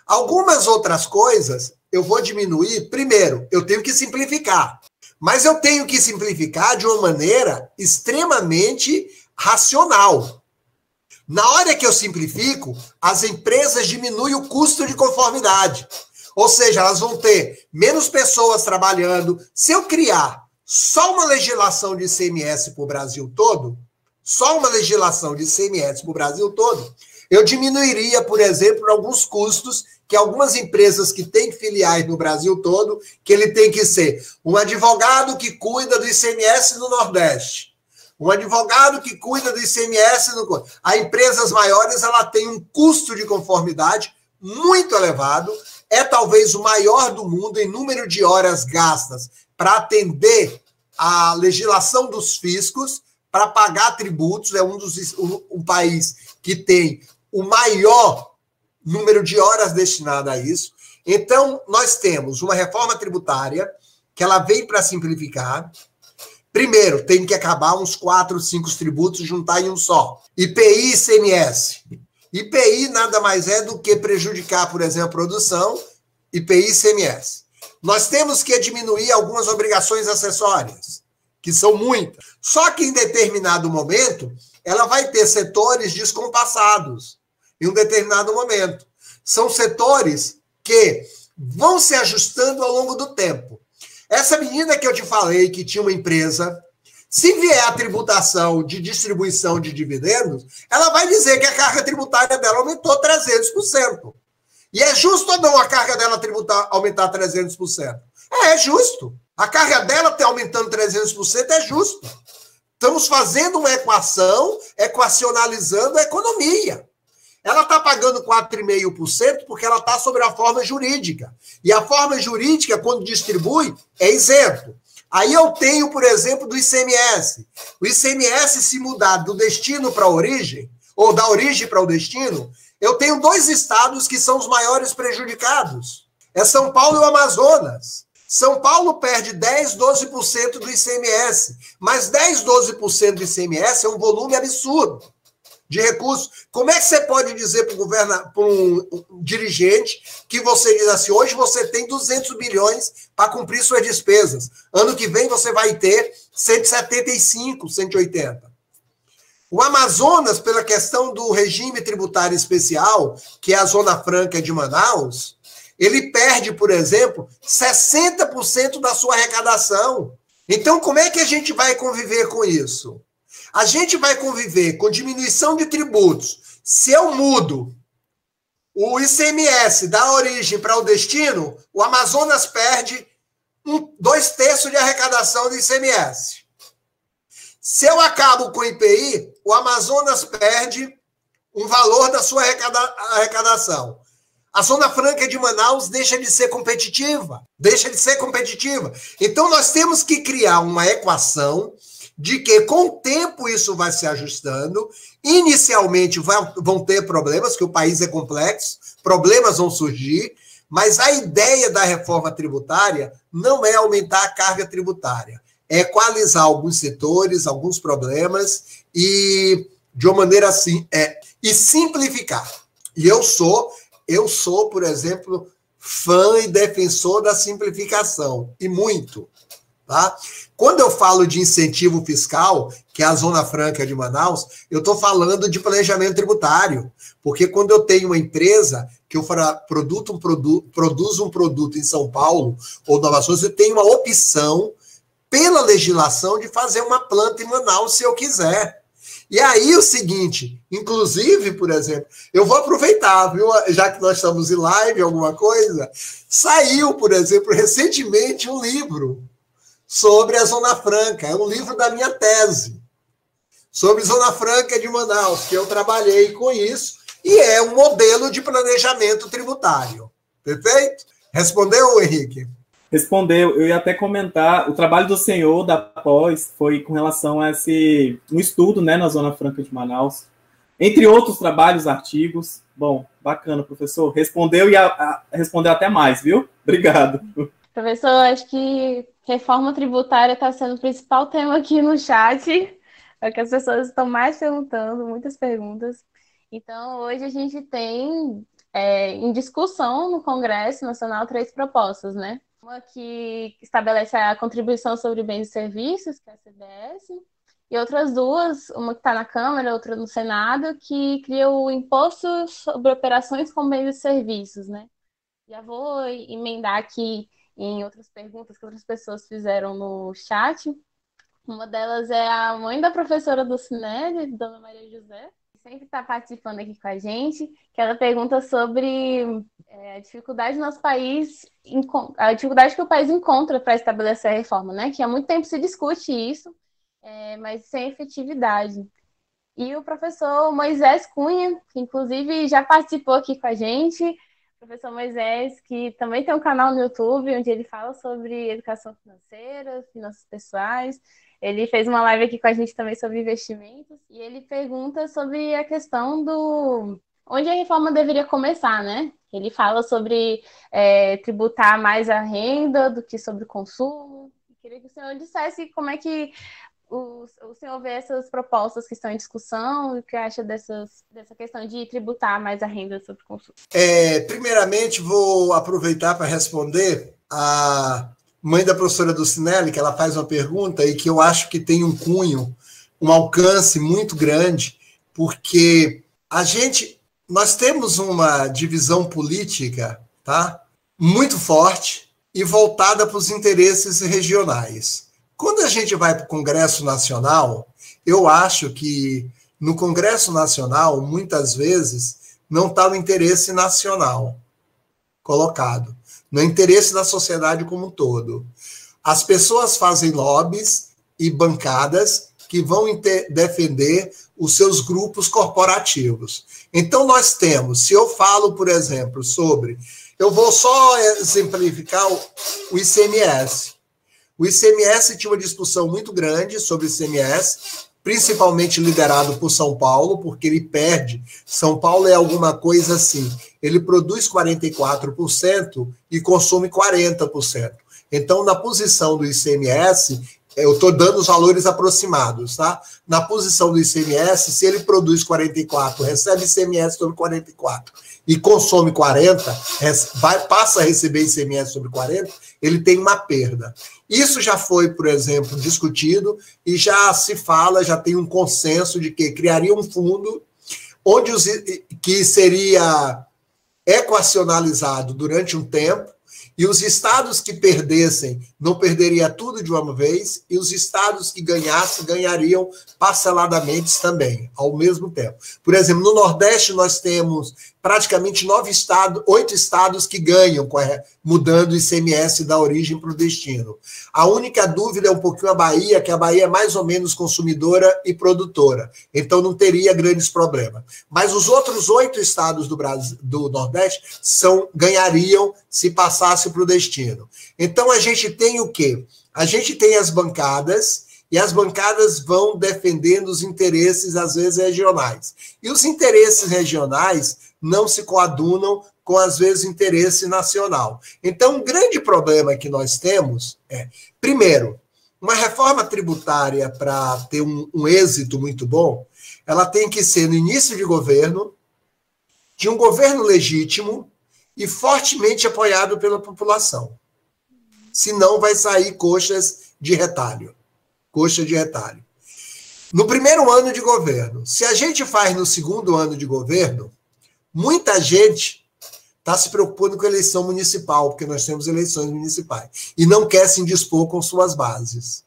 S3: Algumas outras coisas eu vou diminuir. Primeiro, eu tenho que simplificar. Mas eu tenho que simplificar de uma maneira extremamente racional. Na hora que eu simplifico, as empresas diminuem o custo de conformidade. Ou seja, elas vão ter menos pessoas trabalhando. Se eu criar só uma legislação de ICMS para o Brasil todo, só uma legislação de ICMS para o Brasil todo, eu diminuiria, por exemplo, alguns custos que algumas empresas que têm filiais no Brasil todo, que ele tem que ser um advogado que cuida do ICMS no Nordeste, um advogado que cuida do ICMS no a empresas maiores ela tem um custo de conformidade muito elevado, é talvez o maior do mundo em número de horas gastas para atender a legislação dos fiscos, para pagar tributos, é um dos um, um país que tem o maior número de horas destinado a isso. Então, nós temos uma reforma tributária que ela veio para simplificar. Primeiro, tem que acabar uns quatro, cinco tributos juntar em um só. IPI e ICMS. IPI nada mais é do que prejudicar, por exemplo, a produção, IPI e ICMS. Nós temos que diminuir algumas obrigações acessórias, que são muitas. Só que em determinado momento, ela vai ter setores descompassados, em um determinado momento. São setores que vão se ajustando ao longo do tempo. Essa menina que eu te falei, que tinha uma empresa, se vier a tributação de distribuição de dividendos, ela vai dizer que a carga tributária dela aumentou 300%. E é justo ou não a carga dela tributar, aumentar 300%? É, é justo. A carga dela ter aumentando 300% é justo. Estamos fazendo uma equação, equacionalizando a economia. Ela está pagando 4,5% porque ela está sobre a forma jurídica. E a forma jurídica, quando distribui, é isento. Aí eu tenho, por exemplo, do ICMS. O ICMS, se mudar do destino para a origem, ou da origem para o destino, eu tenho dois estados que são os maiores prejudicados. É São Paulo e o Amazonas. São Paulo perde 10, 12% do ICMS. Mas 10, 12% do ICMS é um volume absurdo de recursos. Como é que você pode dizer para governo, para um dirigente que você diz assim, hoje você tem 200 bilhões para cumprir suas despesas, ano que vem você vai ter 175, 180. O Amazonas, pela questão do regime tributário especial, que é a Zona Franca de Manaus, ele perde, por exemplo, 60% da sua arrecadação. Então, como é que a gente vai conviver com isso? A gente vai conviver com diminuição de tributos. Se eu mudo o ICMS da origem para o destino, o Amazonas perde um, dois terços de arrecadação do ICMS. Se eu acabo com o IPI, o Amazonas perde um valor da sua arrecadação. A Zona Franca de Manaus deixa de ser competitiva, deixa de ser competitiva. Então nós temos que criar uma equação de que com o tempo isso vai se ajustando. Inicialmente vão ter problemas, que o país é complexo, problemas vão surgir, mas a ideia da reforma tributária não é aumentar a carga tributária, é equalizar alguns setores, alguns problemas e de uma maneira assim, é, e simplificar. E eu sou, eu sou, por exemplo, fã e defensor da simplificação, e muito. Tá? Quando eu falo de incentivo fiscal, que é a Zona Franca de Manaus, eu estou falando de planejamento tributário. Porque quando eu tenho uma empresa que eu produto um produ produz um produto em São Paulo ou Nova Souza, eu tenho uma opção pela legislação de fazer uma planta em Manaus se eu quiser. E aí o seguinte, inclusive, por exemplo, eu vou aproveitar, viu? Já que nós estamos em live, alguma coisa, saiu, por exemplo, recentemente um livro sobre a Zona Franca. É um livro da minha tese sobre Zona Franca de Manaus, que eu trabalhei com isso, e é um modelo de planejamento tributário. Perfeito? Respondeu, Henrique?
S2: Respondeu. Eu ia até comentar, o trabalho do senhor da pós foi com relação a esse um estudo né, na Zona Franca de Manaus, entre outros trabalhos, artigos. Bom, bacana, professor. Respondeu e a, a, respondeu até mais, viu? Obrigado.
S4: Professor, acho que reforma tributária está sendo o principal tema aqui no chat, é que as pessoas estão mais perguntando, muitas perguntas. Então, hoje a gente tem é, em discussão no Congresso Nacional três propostas, né? Uma que estabelece a contribuição sobre bens e serviços, que é a CBS, e outras duas, uma que está na Câmara, outra no Senado, que cria o imposto sobre operações com bens e serviços, né? Já vou emendar aqui em outras perguntas que outras pessoas fizeram no chat. Uma delas é a mãe da professora do Cined, Dona Maria José, que sempre está participando aqui com a gente, que ela pergunta sobre é, a dificuldade do nosso país, a dificuldade que o país encontra para estabelecer a reforma, né? Que há muito tempo se discute isso, é, mas sem efetividade. E o professor Moisés Cunha, que inclusive já participou aqui com a gente, professor Moisés, que também tem um canal no YouTube onde ele fala sobre educação financeira, finanças pessoais. Ele fez uma live aqui com a gente também sobre investimentos e ele pergunta sobre a questão do onde a reforma deveria começar, né? Ele fala sobre é, tributar mais a renda do que sobre o consumo. Queria que o senhor dissesse como é que o, o senhor vê essas propostas que estão em discussão o que acha dessas, dessa questão de tributar mais a renda sobre consumo.
S3: É, primeiramente, vou aproveitar para responder a mãe da professora Dulcinelli, que ela faz uma pergunta e que eu acho que tem um cunho, um alcance muito grande, porque a gente, nós temos uma divisão política, tá? Muito forte e voltada para os interesses regionais. Quando a gente vai para o Congresso Nacional, eu acho que no Congresso Nacional, muitas vezes, não está o interesse nacional colocado, no interesse da sociedade como um todo. As pessoas fazem lobbies e bancadas que vão defender os seus grupos corporativos. Então, nós temos, se eu falo, por exemplo, sobre. Eu vou só exemplificar o ICMS. O ICMS tinha uma discussão muito grande sobre o ICMS, principalmente liderado por São Paulo, porque ele perde. São Paulo é alguma coisa assim: ele produz 44% e consome 40%. Então, na posição do ICMS, eu estou dando os valores aproximados, tá? Na posição do ICMS, se ele produz 44, recebe ICMS sobre 44 e consome 40, vai, passa a receber ICMS sobre 40, ele tem uma perda. Isso já foi, por exemplo, discutido e já se fala, já tem um consenso de que criaria um fundo onde os, que seria equacionalizado durante um tempo e os estados que perdessem não perderia tudo de uma vez, e os estados que ganhassem ganhariam parceladamente também, ao mesmo tempo. Por exemplo, no Nordeste nós temos praticamente nove estados, oito estados que ganham, mudando o ICMS da origem para o destino. A única dúvida é um pouquinho a Bahia, que a Bahia é mais ou menos consumidora e produtora, então não teria grandes problemas. Mas os outros oito estados do, Brasil, do Nordeste são ganhariam se passasse para o destino. Então a gente tem o quê? A gente tem as bancadas e as bancadas vão defendendo os interesses, às vezes, regionais. E os interesses regionais não se coadunam com, às vezes, interesse nacional. Então, um grande problema que nós temos é, primeiro, uma reforma tributária para ter um, um êxito muito bom, ela tem que ser no início de governo, de um governo legítimo e fortemente apoiado pela população. Senão vai sair coxas de retalho. Coxa de retalho. No primeiro ano de governo, se a gente faz no segundo ano de governo, Muita gente está se preocupando com eleição municipal, porque nós temos eleições municipais, e não quer se indispor com suas bases.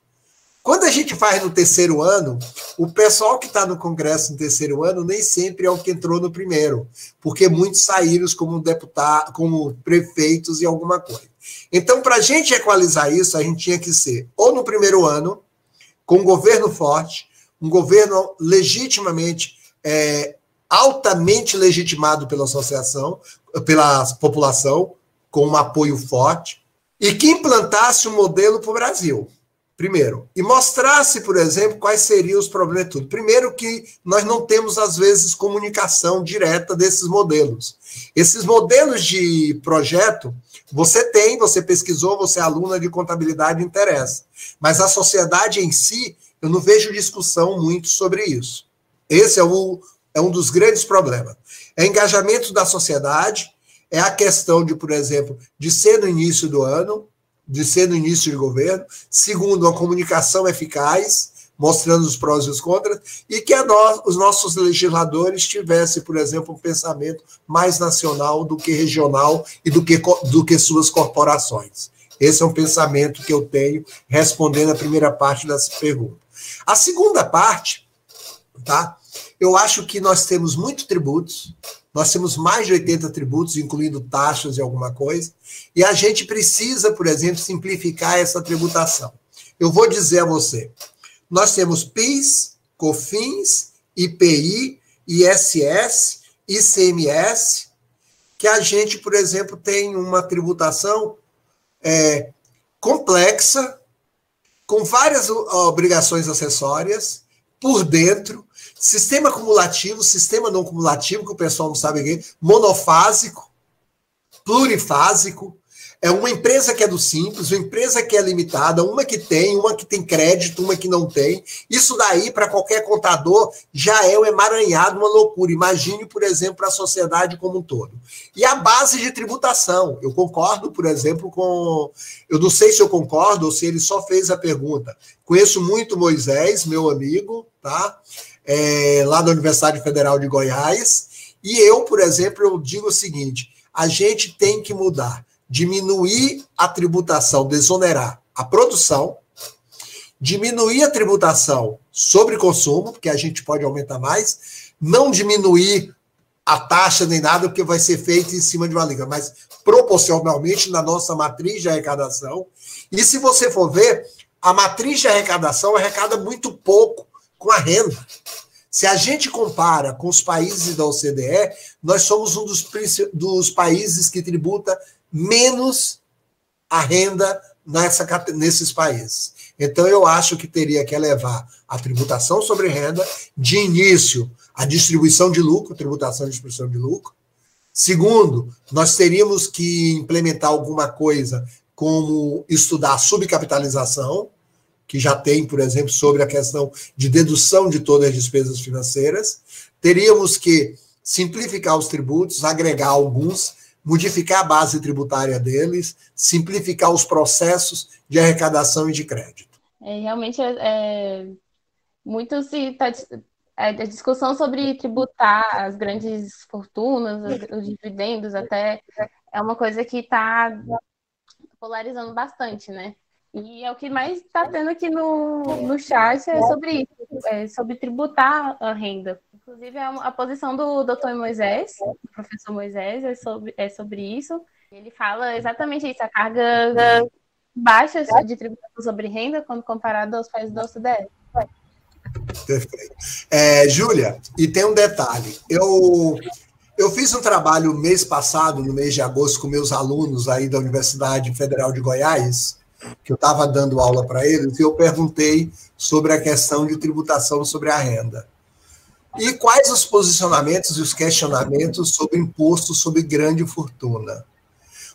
S3: Quando a gente faz no terceiro ano, o pessoal que está no Congresso no terceiro ano nem sempre é o que entrou no primeiro, porque muitos saíram como deputados, como prefeitos e alguma coisa. Então, para a gente equalizar isso, a gente tinha que ser ou no primeiro ano, com um governo forte, um governo legitimamente é, altamente legitimado pela associação, pela população, com um apoio forte, e que implantasse um modelo para o Brasil. Primeiro, e mostrasse, por exemplo, quais seriam os problemas tudo. Primeiro que nós não temos às vezes comunicação direta desses modelos. Esses modelos de projeto, você tem, você pesquisou, você é aluna de contabilidade interessa. Mas a sociedade em si, eu não vejo discussão muito sobre isso. Esse é o, é um dos grandes problemas. É engajamento da sociedade, é a questão de, por exemplo, de ser no início do ano, de ser no início de governo. Segundo, uma comunicação eficaz, mostrando os prós e os contras, e que nós, os nossos legisladores tivessem, por exemplo, um pensamento mais nacional do que regional e do que, do que suas corporações. Esse é um pensamento que eu tenho respondendo a primeira parte dessa pergunta. A segunda parte, tá? Eu acho que nós temos muitos tributos, nós temos mais de 80 tributos, incluindo taxas e alguma coisa, e a gente precisa, por exemplo, simplificar essa tributação. Eu vou dizer a você: nós temos PIS, COFINS, IPI, ISS, ICMS, que a gente, por exemplo, tem uma tributação é, complexa, com várias obrigações acessórias, por dentro, sistema cumulativo, sistema não cumulativo, que o pessoal não sabe aqui, monofásico, plurifásico, é uma empresa que é do simples, uma empresa que é limitada, uma que tem, uma que tem crédito, uma que não tem. Isso daí, para qualquer contador, já é um emaranhado, uma loucura. Imagine, por exemplo, a sociedade como um todo. E a base de tributação. Eu concordo, por exemplo, com. Eu não sei se eu concordo ou se ele só fez a pergunta. Conheço muito Moisés, meu amigo, tá? É, lá da Universidade Federal de Goiás. E eu, por exemplo, eu digo o seguinte: a gente tem que mudar diminuir a tributação, desonerar a produção, diminuir a tributação sobre consumo, porque a gente pode aumentar mais, não diminuir a taxa nem nada, porque vai ser feito em cima de uma liga, mas proporcionalmente na nossa matriz de arrecadação. E se você for ver, a matriz de arrecadação arrecada muito pouco com a renda. Se a gente compara com os países da OCDE, nós somos um dos, dos países que tributa menos a renda nessa, nesses países. Então, eu acho que teria que elevar a tributação sobre renda, de início, a distribuição de lucro, tributação de distribuição de lucro. Segundo, nós teríamos que implementar alguma coisa como estudar a subcapitalização, que já tem, por exemplo, sobre a questão de dedução de todas as despesas financeiras. Teríamos que simplificar os tributos, agregar alguns, modificar a base tributária deles, simplificar os processos de arrecadação e de crédito.
S4: É, realmente, é, é muito se tá, é, a discussão sobre tributar as grandes fortunas, os, os dividendos, até é uma coisa que está polarizando bastante, né? E é o que mais está tendo aqui no, no chat é sobre isso, é sobre tributar a renda. Inclusive, a, posição do doutor Moisés, do professor Moisés, é sobre, é sobre isso. Ele fala exatamente isso, a carga baixa de tributação sobre renda quando comparado aos países da OCDE.
S3: Perfeito. É, Júlia, e tem um detalhe. Eu, eu fiz um trabalho mês passado, no mês de agosto, com meus alunos aí da Universidade Federal de Goiás, que eu estava dando aula para eles, e eu perguntei sobre a questão de tributação sobre a renda. E quais os posicionamentos e os questionamentos sobre imposto sobre grande fortuna?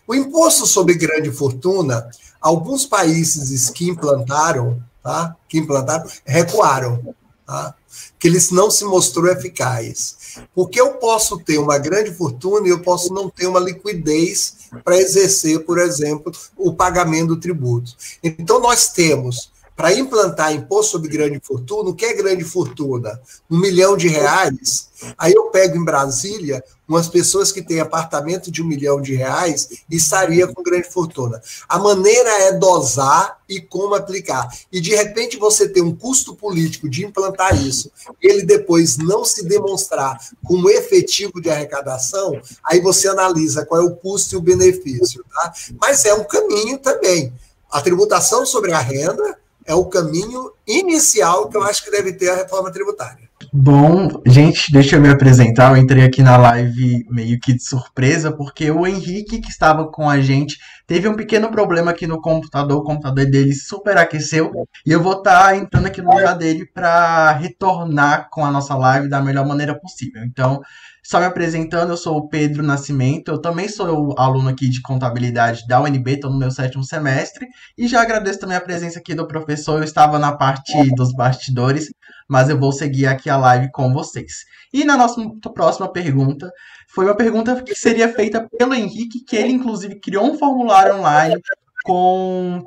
S3: O imposto sobre grande fortuna, alguns países que implantaram, tá? Que implantaram, recuaram, tá? Que eles não se mostrou eficaz. Porque eu posso ter uma grande fortuna e eu posso não ter uma liquidez para exercer, por exemplo, o pagamento do tributo. Então nós temos para implantar imposto sobre grande fortuna, o que é grande fortuna? Um milhão de reais. Aí eu pego em Brasília umas pessoas que têm apartamento de um milhão de reais e estaria com grande fortuna. A maneira é dosar e como aplicar. E de repente você tem um custo político de implantar isso, ele depois não se demonstrar como efetivo de arrecadação, aí você analisa qual é o custo e o benefício. Tá? Mas é um caminho também. A tributação sobre a renda é o caminho inicial que eu acho que deve ter a reforma tributária.
S5: Bom, gente, deixa eu me apresentar. Eu entrei aqui na live meio que de surpresa, porque o Henrique, que estava com a gente, teve um pequeno problema aqui no computador. O computador dele superaqueceu. E eu vou estar tá entrando aqui no lugar dele para retornar com a nossa live da melhor maneira possível. Então, só me apresentando, eu sou o Pedro Nascimento, eu também sou aluno aqui de contabilidade da UNB, estou no meu sétimo semestre, e já agradeço também a presença aqui do professor, eu estava na parte dos bastidores, mas eu vou seguir aqui a live com vocês. E na nossa próxima pergunta, foi uma pergunta que seria feita pelo Henrique, que ele inclusive criou um formulário online com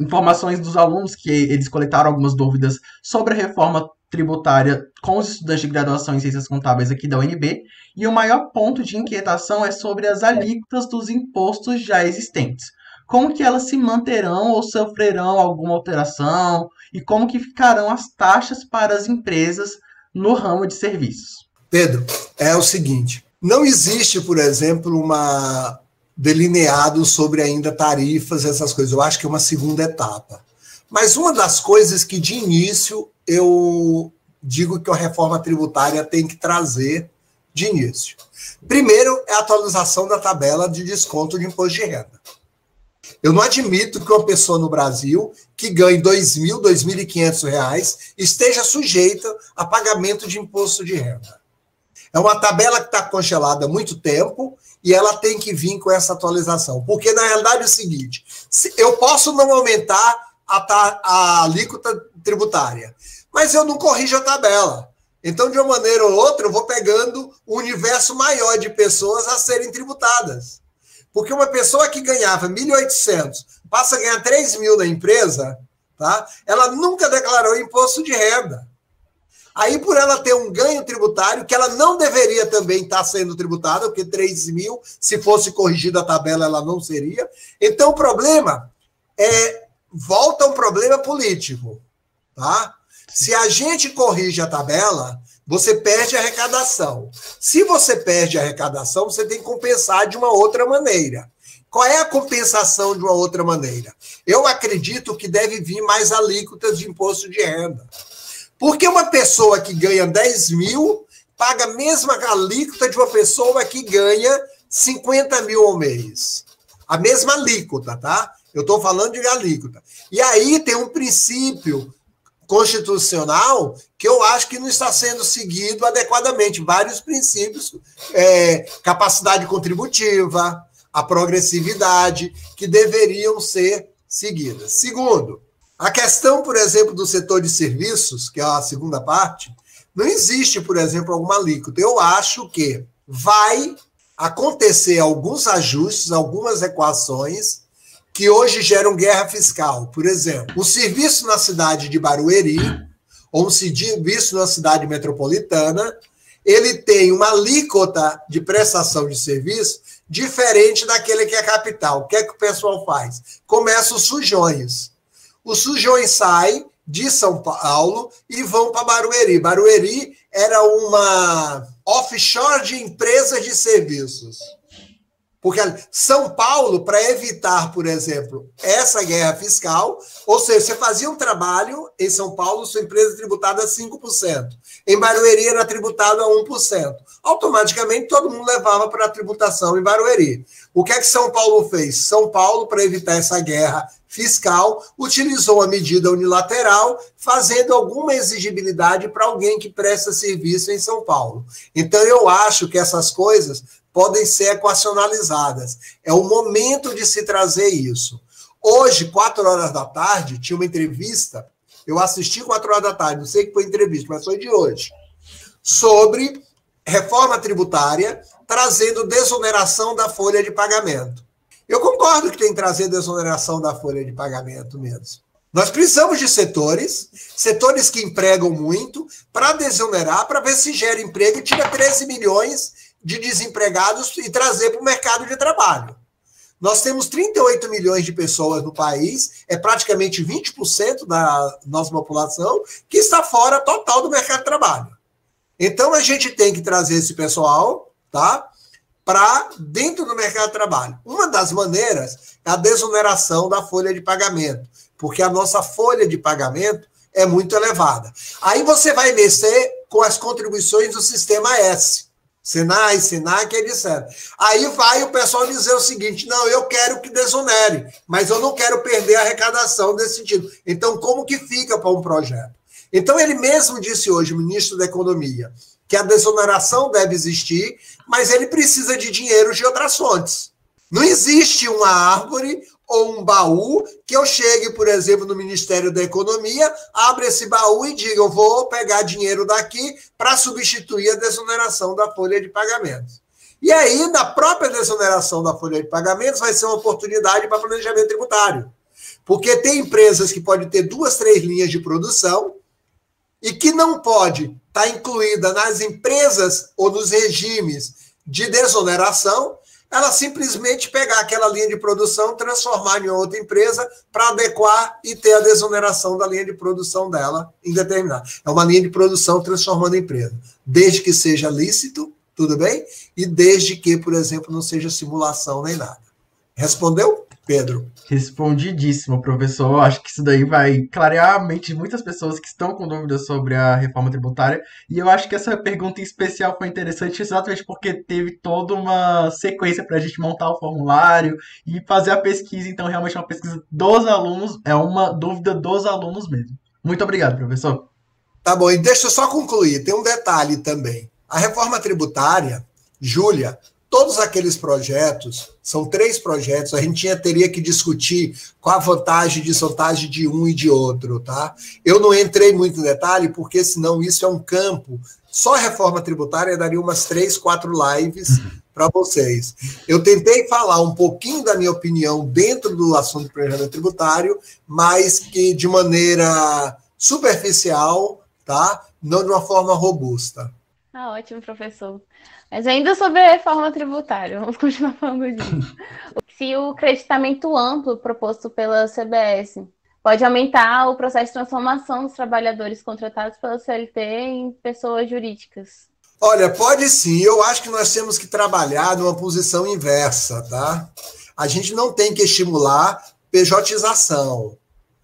S5: informações dos alunos que eles coletaram algumas dúvidas sobre a reforma tributária com os estudantes de graduação em Ciências Contábeis aqui da UNB, e o maior ponto de inquietação é sobre as alíquotas dos impostos já existentes. Como que elas se manterão ou sofrerão alguma alteração e como que ficarão as taxas para as empresas no ramo de serviços?
S3: Pedro, é o seguinte, não existe, por exemplo, uma delineado sobre ainda tarifas, essas coisas. Eu acho que é uma segunda etapa. Mas uma das coisas que de início eu digo que a reforma tributária tem que trazer de início. Primeiro é a atualização da tabela de desconto de imposto de renda. Eu não admito que uma pessoa no Brasil que ganhe R$ 2.000, R$ 2.500 esteja sujeita a pagamento de imposto de renda. É uma tabela que está congelada há muito tempo e ela tem que vir com essa atualização. Porque, na realidade, é o seguinte: eu posso não aumentar a, a alíquota tributária, mas eu não corrijo a tabela. Então, de uma maneira ou outra, eu vou pegando um universo maior de pessoas a serem tributadas. Porque uma pessoa que ganhava 1.800 passa a ganhar 3 mil na empresa, tá? ela nunca declarou imposto de renda. Aí, por ela ter um ganho tributário, que ela não deveria também estar sendo tributada, porque 3 mil, se fosse corrigida a tabela, ela não seria. Então, o problema é volta um problema político. Tá? Se a gente corrige a tabela, você perde a arrecadação. Se você perde a arrecadação, você tem que compensar de uma outra maneira. Qual é a compensação de uma outra maneira? Eu acredito que deve vir mais alíquotas de imposto de renda. Porque uma pessoa que ganha 10 mil paga a mesma alíquota de uma pessoa que ganha 50 mil ao mês. A mesma alíquota, tá? Eu estou falando de alíquota. E aí tem um princípio constitucional que eu acho que não está sendo seguido adequadamente. Vários princípios, é, capacidade contributiva, a progressividade, que deveriam ser seguidas. Segundo, a questão, por exemplo, do setor de serviços, que é a segunda parte, não existe, por exemplo, alguma alíquota. Eu acho que vai acontecer alguns ajustes, algumas equações que hoje geram guerra fiscal. Por exemplo, o serviço na cidade de Barueri, ou um serviço na cidade metropolitana, ele tem uma alíquota de prestação de serviço diferente daquele que é capital. O que é que o pessoal faz? Começa os sujões. Os sujões saem de São Paulo e vão para Barueri. Barueri era uma offshore de empresas de serviços. Porque São Paulo, para evitar, por exemplo, essa guerra fiscal, ou seja, você fazia um trabalho em São Paulo, sua empresa tributada a 5%. Em Barueri era tributado a 1%. Automaticamente todo mundo levava para a tributação em Barueri. O que é que São Paulo fez? São Paulo, para evitar essa guerra fiscal, utilizou a medida unilateral, fazendo alguma exigibilidade para alguém que presta serviço em São Paulo. Então eu acho que essas coisas podem ser equacionalizadas. É o momento de se trazer isso. Hoje, quatro horas da tarde, tinha uma entrevista. Eu assisti quatro horas da tarde, não sei que foi entrevista, mas foi de hoje. Sobre reforma tributária, trazendo desoneração da folha de pagamento. Eu concordo que tem que trazer desoneração da folha de pagamento mesmo. Nós precisamos de setores, setores que empregam muito, para desonerar, para ver se gera emprego e tira 13 milhões de desempregados e trazer para o mercado de trabalho. Nós temos 38 milhões de pessoas no país, é praticamente 20% da nossa população que está fora total do mercado de trabalho. Então a gente tem que trazer esse pessoal, tá? Para dentro do mercado de trabalho. Uma das maneiras é a desoneração da folha de pagamento, porque a nossa folha de pagamento é muito elevada. Aí você vai mexer com as contribuições do sistema S. Senai, Senac, disseram. Aí vai o pessoal dizer o seguinte: não, eu quero que desonere, mas eu não quero perder a arrecadação desse sentido. Então, como que fica para um projeto? Então, ele mesmo disse hoje, ministro da Economia, que a desoneração deve existir, mas ele precisa de dinheiro de outras fontes. Não existe uma árvore ou um baú que eu chegue, por exemplo, no Ministério da Economia, abra esse baú e diga: eu vou pegar dinheiro daqui para substituir a desoneração da folha de pagamentos. E aí, na própria desoneração da folha de pagamentos, vai ser uma oportunidade para planejamento tributário. Porque tem empresas que podem ter duas, três linhas de produção e que não pode estar tá incluída nas empresas ou nos regimes de desoneração ela simplesmente pegar aquela linha de produção, transformar em outra empresa para adequar e ter a desoneração da linha de produção dela em determinado. É uma linha de produção transformando em empresa, desde que seja lícito, tudo bem? E desde que, por exemplo, não seja simulação nem nada. Respondeu? Pedro?
S5: Respondidíssimo, professor. Eu acho que isso daí vai clarear a mente de muitas pessoas que estão com dúvidas sobre a reforma tributária. E eu acho que essa pergunta em especial foi interessante exatamente porque teve toda uma sequência para a gente montar o formulário e fazer a pesquisa. Então, realmente, é uma pesquisa dos alunos, é uma dúvida dos alunos mesmo. Muito obrigado, professor.
S3: Tá bom, e deixa eu só concluir. Tem um detalhe também. A reforma tributária, Júlia, todos aqueles projetos, são três projetos, a gente tinha, teria que discutir qual a vantagem e desvantagem de um e de outro, tá? Eu não entrei muito em detalhe, porque senão isso é um campo. Só a reforma tributária daria umas três, quatro lives uhum. para vocês. Eu tentei falar um pouquinho da minha opinião dentro do assunto do planejamento tributário, mas que de maneira superficial, tá? Não de uma forma robusta.
S4: Ah, ótimo, professor. Mas ainda sobre a reforma tributária, vamos continuar falando disso. (laughs) Se o creditamento amplo proposto pela CBS pode aumentar o processo de transformação dos trabalhadores contratados pela CLT em pessoas jurídicas.
S3: Olha, pode sim. Eu acho que nós temos que trabalhar numa posição inversa, tá? A gente não tem que estimular pejotização.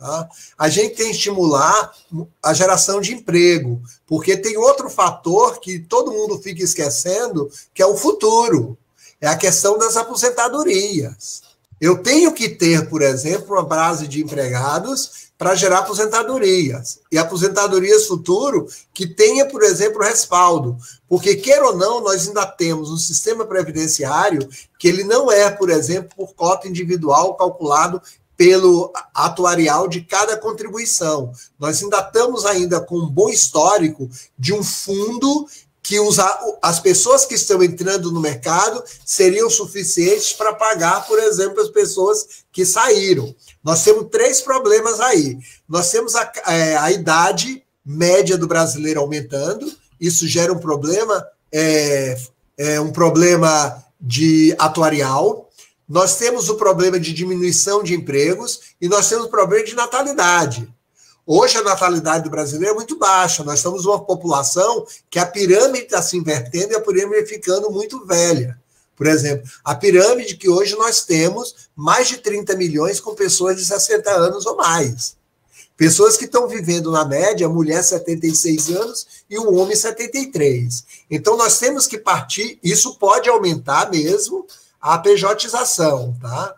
S3: Tá? A gente tem que estimular a geração de emprego, porque tem outro fator que todo mundo fica esquecendo, que é o futuro. É a questão das aposentadorias. Eu tenho que ter, por exemplo, uma base de empregados para gerar aposentadorias. E aposentadorias futuro que tenha, por exemplo, respaldo. Porque, queira ou não, nós ainda temos um sistema previdenciário que ele não é, por exemplo, por cota individual calculado pelo atuarial de cada contribuição. Nós ainda estamos ainda com um bom histórico de um fundo que os, as pessoas que estão entrando no mercado seriam suficientes para pagar, por exemplo, as pessoas que saíram. Nós temos três problemas aí. Nós temos a, é, a idade média do brasileiro aumentando, isso gera um problema, é, é um problema de atuarial, nós temos o problema de diminuição de empregos e nós temos o problema de natalidade. Hoje a natalidade do brasileiro é muito baixa. Nós estamos uma população que a pirâmide está se invertendo e a pirâmide ficando muito velha. Por exemplo, a pirâmide que hoje nós temos mais de 30 milhões com pessoas de 60 anos ou mais. Pessoas que estão vivendo na média, mulher 76 anos e o homem 73. Então nós temos que partir, isso pode aumentar mesmo, a pejotização, tá?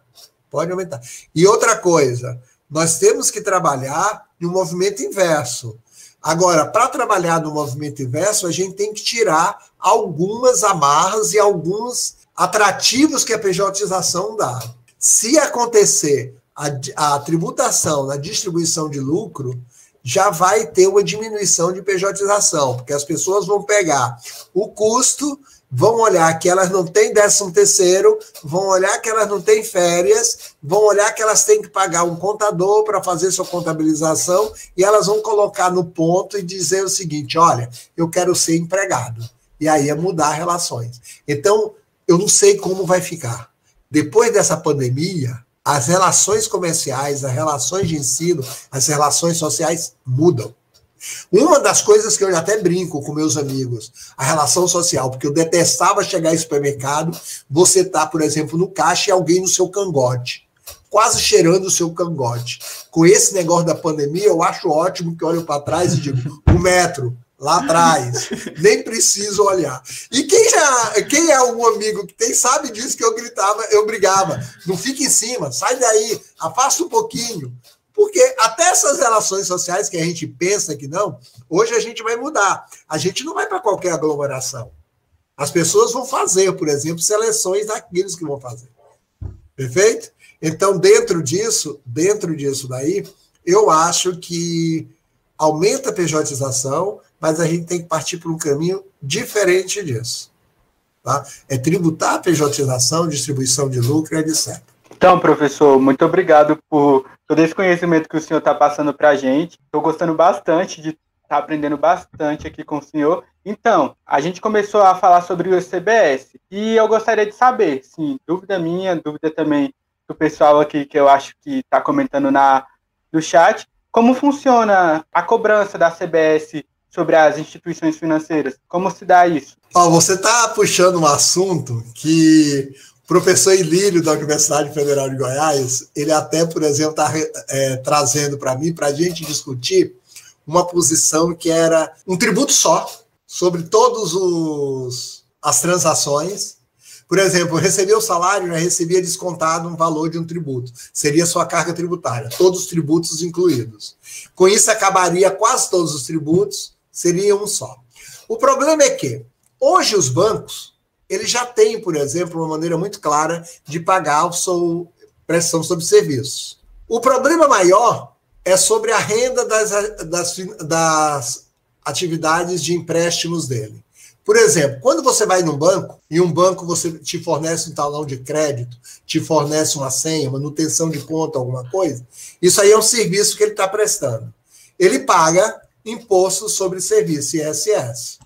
S3: Pode aumentar. E outra coisa, nós temos que trabalhar no movimento inverso. Agora, para trabalhar no movimento inverso, a gente tem que tirar algumas amarras e alguns atrativos que a pejotização dá. Se acontecer a, a tributação na distribuição de lucro, já vai ter uma diminuição de pejotização, porque as pessoas vão pegar o custo vão olhar que elas não têm décimo terceiro, vão olhar que elas não têm férias, vão olhar que elas têm que pagar um contador para fazer sua contabilização e elas vão colocar no ponto e dizer o seguinte: olha, eu quero ser empregado. E aí é mudar relações. Então, eu não sei como vai ficar. Depois dessa pandemia, as relações comerciais, as relações de ensino, as relações sociais mudam. Uma das coisas que eu até brinco com meus amigos, a relação social, porque eu detestava chegar em supermercado, você tá, por exemplo, no caixa e alguém no seu cangote, quase cheirando o seu cangote. Com esse negócio da pandemia, eu acho ótimo que olho para trás e digo, (laughs) o metro, lá atrás, nem preciso olhar. E quem já, quem é um amigo que tem sabe disso que eu gritava, eu brigava, não fique em cima, sai daí, afasta um pouquinho. Porque até essas relações sociais que a gente pensa que não, hoje a gente vai mudar. A gente não vai para qualquer aglomeração. As pessoas vão fazer, por exemplo, seleções daqueles que vão fazer. Perfeito? Então, dentro disso, dentro disso daí, eu acho que aumenta a pejotização, mas a gente tem que partir por um caminho diferente disso. Tá? É tributar a pejotização, distribuição de lucro, etc.
S1: Então, professor, muito obrigado por todo esse conhecimento que o senhor está passando para a gente. Estou gostando bastante de estar tá aprendendo bastante aqui com o senhor. Então, a gente começou a falar sobre o CBS e eu gostaria de saber, sim, dúvida minha, dúvida também do pessoal aqui que eu acho que está comentando na, no chat, como funciona a cobrança da CBS sobre as instituições financeiras? Como se dá isso?
S3: Oh, você está puxando um assunto que professor Ilírio da Universidade Federal de Goiás, ele até, por exemplo, está é, trazendo para mim, para a gente discutir, uma posição que era um tributo só sobre todos os as transações. Por exemplo, recebeu o salário, já recebia descontado um valor de um tributo. Seria sua carga tributária, todos os tributos incluídos. Com isso, acabaria quase todos os tributos, seria um só. O problema é que, hoje, os bancos, eles já têm, por exemplo, uma maneira muito clara de pagar a sua prestação sobre serviços. O problema maior é sobre a renda das, das, das atividades de empréstimos dele. Por exemplo, quando você vai num banco e um banco você te fornece um talão de crédito, te fornece uma senha, manutenção de conta, alguma coisa, isso aí é um serviço que ele está prestando. Ele paga imposto sobre serviço, ISS.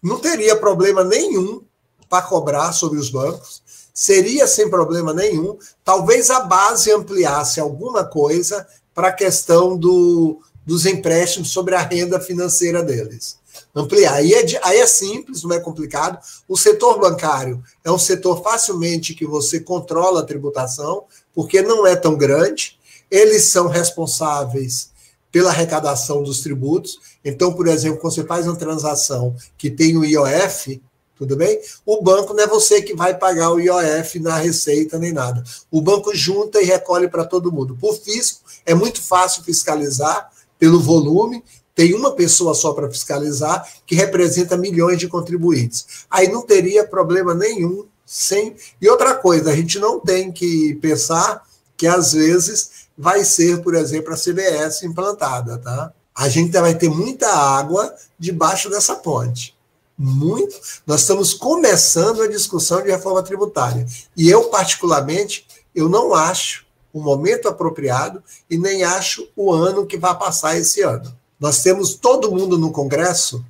S3: Não teria problema nenhum para cobrar sobre os bancos, seria sem problema nenhum. Talvez a base ampliasse alguma coisa para a questão do, dos empréstimos sobre a renda financeira deles. Ampliar. Aí é, aí é simples, não é complicado. O setor bancário é um setor facilmente que você controla a tributação, porque não é tão grande. Eles são responsáveis pela arrecadação dos tributos. Então, por exemplo, quando você faz uma transação que tem o IOF, tudo bem? O banco não é você que vai pagar o IOF na receita nem nada. O banco junta e recolhe para todo mundo. Por fisco, é muito fácil fiscalizar pelo volume, tem uma pessoa só para fiscalizar, que representa milhões de contribuintes. Aí não teria problema nenhum sem. E outra coisa, a gente não tem que pensar que às vezes vai ser, por exemplo, a CBS implantada, tá? A gente vai ter muita água debaixo dessa ponte muito. Nós estamos começando a discussão de reforma tributária. E eu, particularmente, eu não acho o momento apropriado e nem acho o ano que vai passar esse ano. Nós temos todo mundo no Congresso,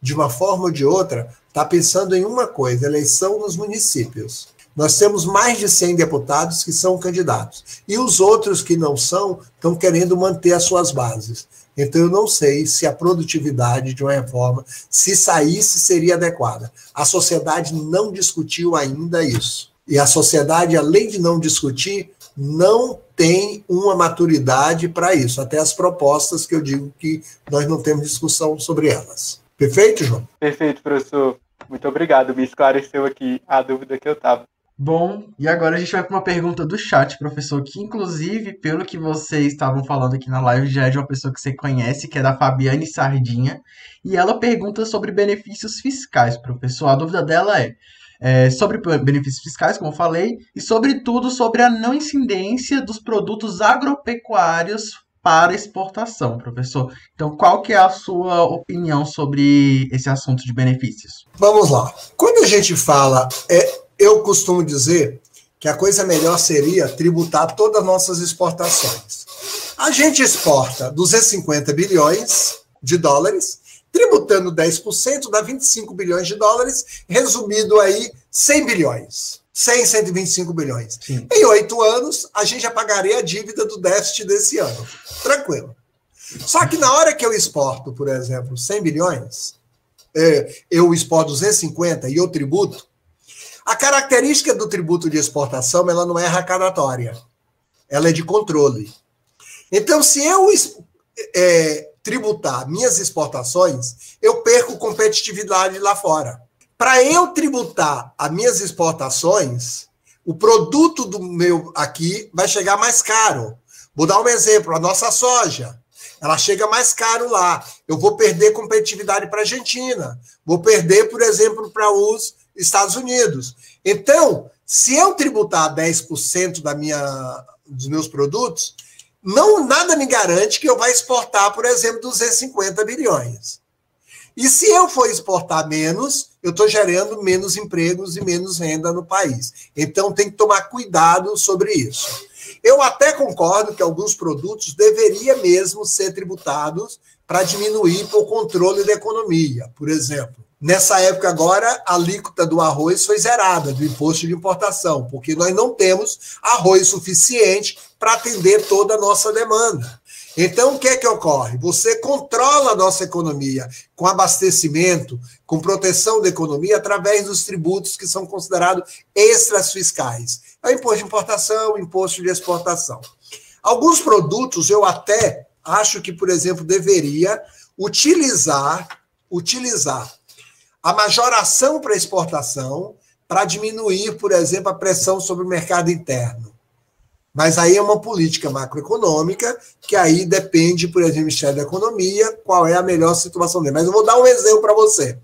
S3: de uma forma ou de outra, está pensando em uma coisa: eleição nos municípios. Nós temos mais de 100 deputados que são candidatos. E os outros que não são estão querendo manter as suas bases. Então, eu não sei se a produtividade de uma reforma, se saísse, seria adequada. A sociedade não discutiu ainda isso. E a sociedade, além de não discutir, não tem uma maturidade para isso. Até as propostas que eu digo que nós não temos discussão sobre elas. Perfeito, João?
S1: Perfeito, professor. Muito obrigado. Me esclareceu aqui a dúvida que eu estava.
S5: Bom, e agora a gente vai para uma pergunta do chat, professor, que inclusive, pelo que vocês estavam falando aqui na live, já é de uma pessoa que você conhece, que é da Fabiane Sardinha, e ela pergunta sobre benefícios fiscais, professor. A dúvida dela é, é sobre benefícios fiscais, como eu falei, e sobretudo sobre a não incidência dos produtos agropecuários para exportação, professor. Então, qual que é a sua opinião sobre esse assunto de benefícios?
S3: Vamos lá. Quando a gente fala é, eu costumo dizer que a coisa melhor seria tributar todas as nossas exportações. A gente exporta 250 bilhões de dólares, tributando 10% dá 25 bilhões de dólares, resumido aí 100 bilhões. 100, 125 bilhões. Sim. Em oito anos, a gente já pagaria a dívida do déficit desse ano. Tranquilo. Só que na hora que eu exporto, por exemplo, 100 bilhões, é, eu exporto 250 e eu tributo, a característica do tributo de exportação ela não é arrecadatória, ela é de controle. Então, se eu é, tributar minhas exportações, eu perco competitividade lá fora. Para eu tributar as minhas exportações, o produto do meu aqui vai chegar mais caro. Vou dar um exemplo: a nossa soja. Ela chega mais caro lá. Eu vou perder competitividade para a Argentina. Vou perder, por exemplo, para os Estados Unidos. Então, se eu tributar 10% da minha, dos meus produtos, não nada me garante que eu vá exportar, por exemplo, 250 bilhões. E se eu for exportar menos, eu estou gerando menos empregos e menos renda no país. Então tem que tomar cuidado sobre isso. Eu até concordo que alguns produtos deveriam mesmo ser tributados para diminuir o controle da economia. Por exemplo, Nessa época agora, a alíquota do arroz foi zerada, do imposto de importação, porque nós não temos arroz suficiente para atender toda a nossa demanda. Então, o que é que ocorre? Você controla a nossa economia com abastecimento, com proteção da economia, através dos tributos que são considerados extras fiscais. É o imposto de importação, o imposto de exportação. Alguns produtos eu até acho que, por exemplo, deveria utilizar, utilizar a majoração para exportação para diminuir, por exemplo, a pressão sobre o mercado interno. Mas aí é uma política macroeconômica que aí depende, por exemplo, do Ministério da Economia, qual é a melhor situação dele. Mas eu vou dar um exemplo para você.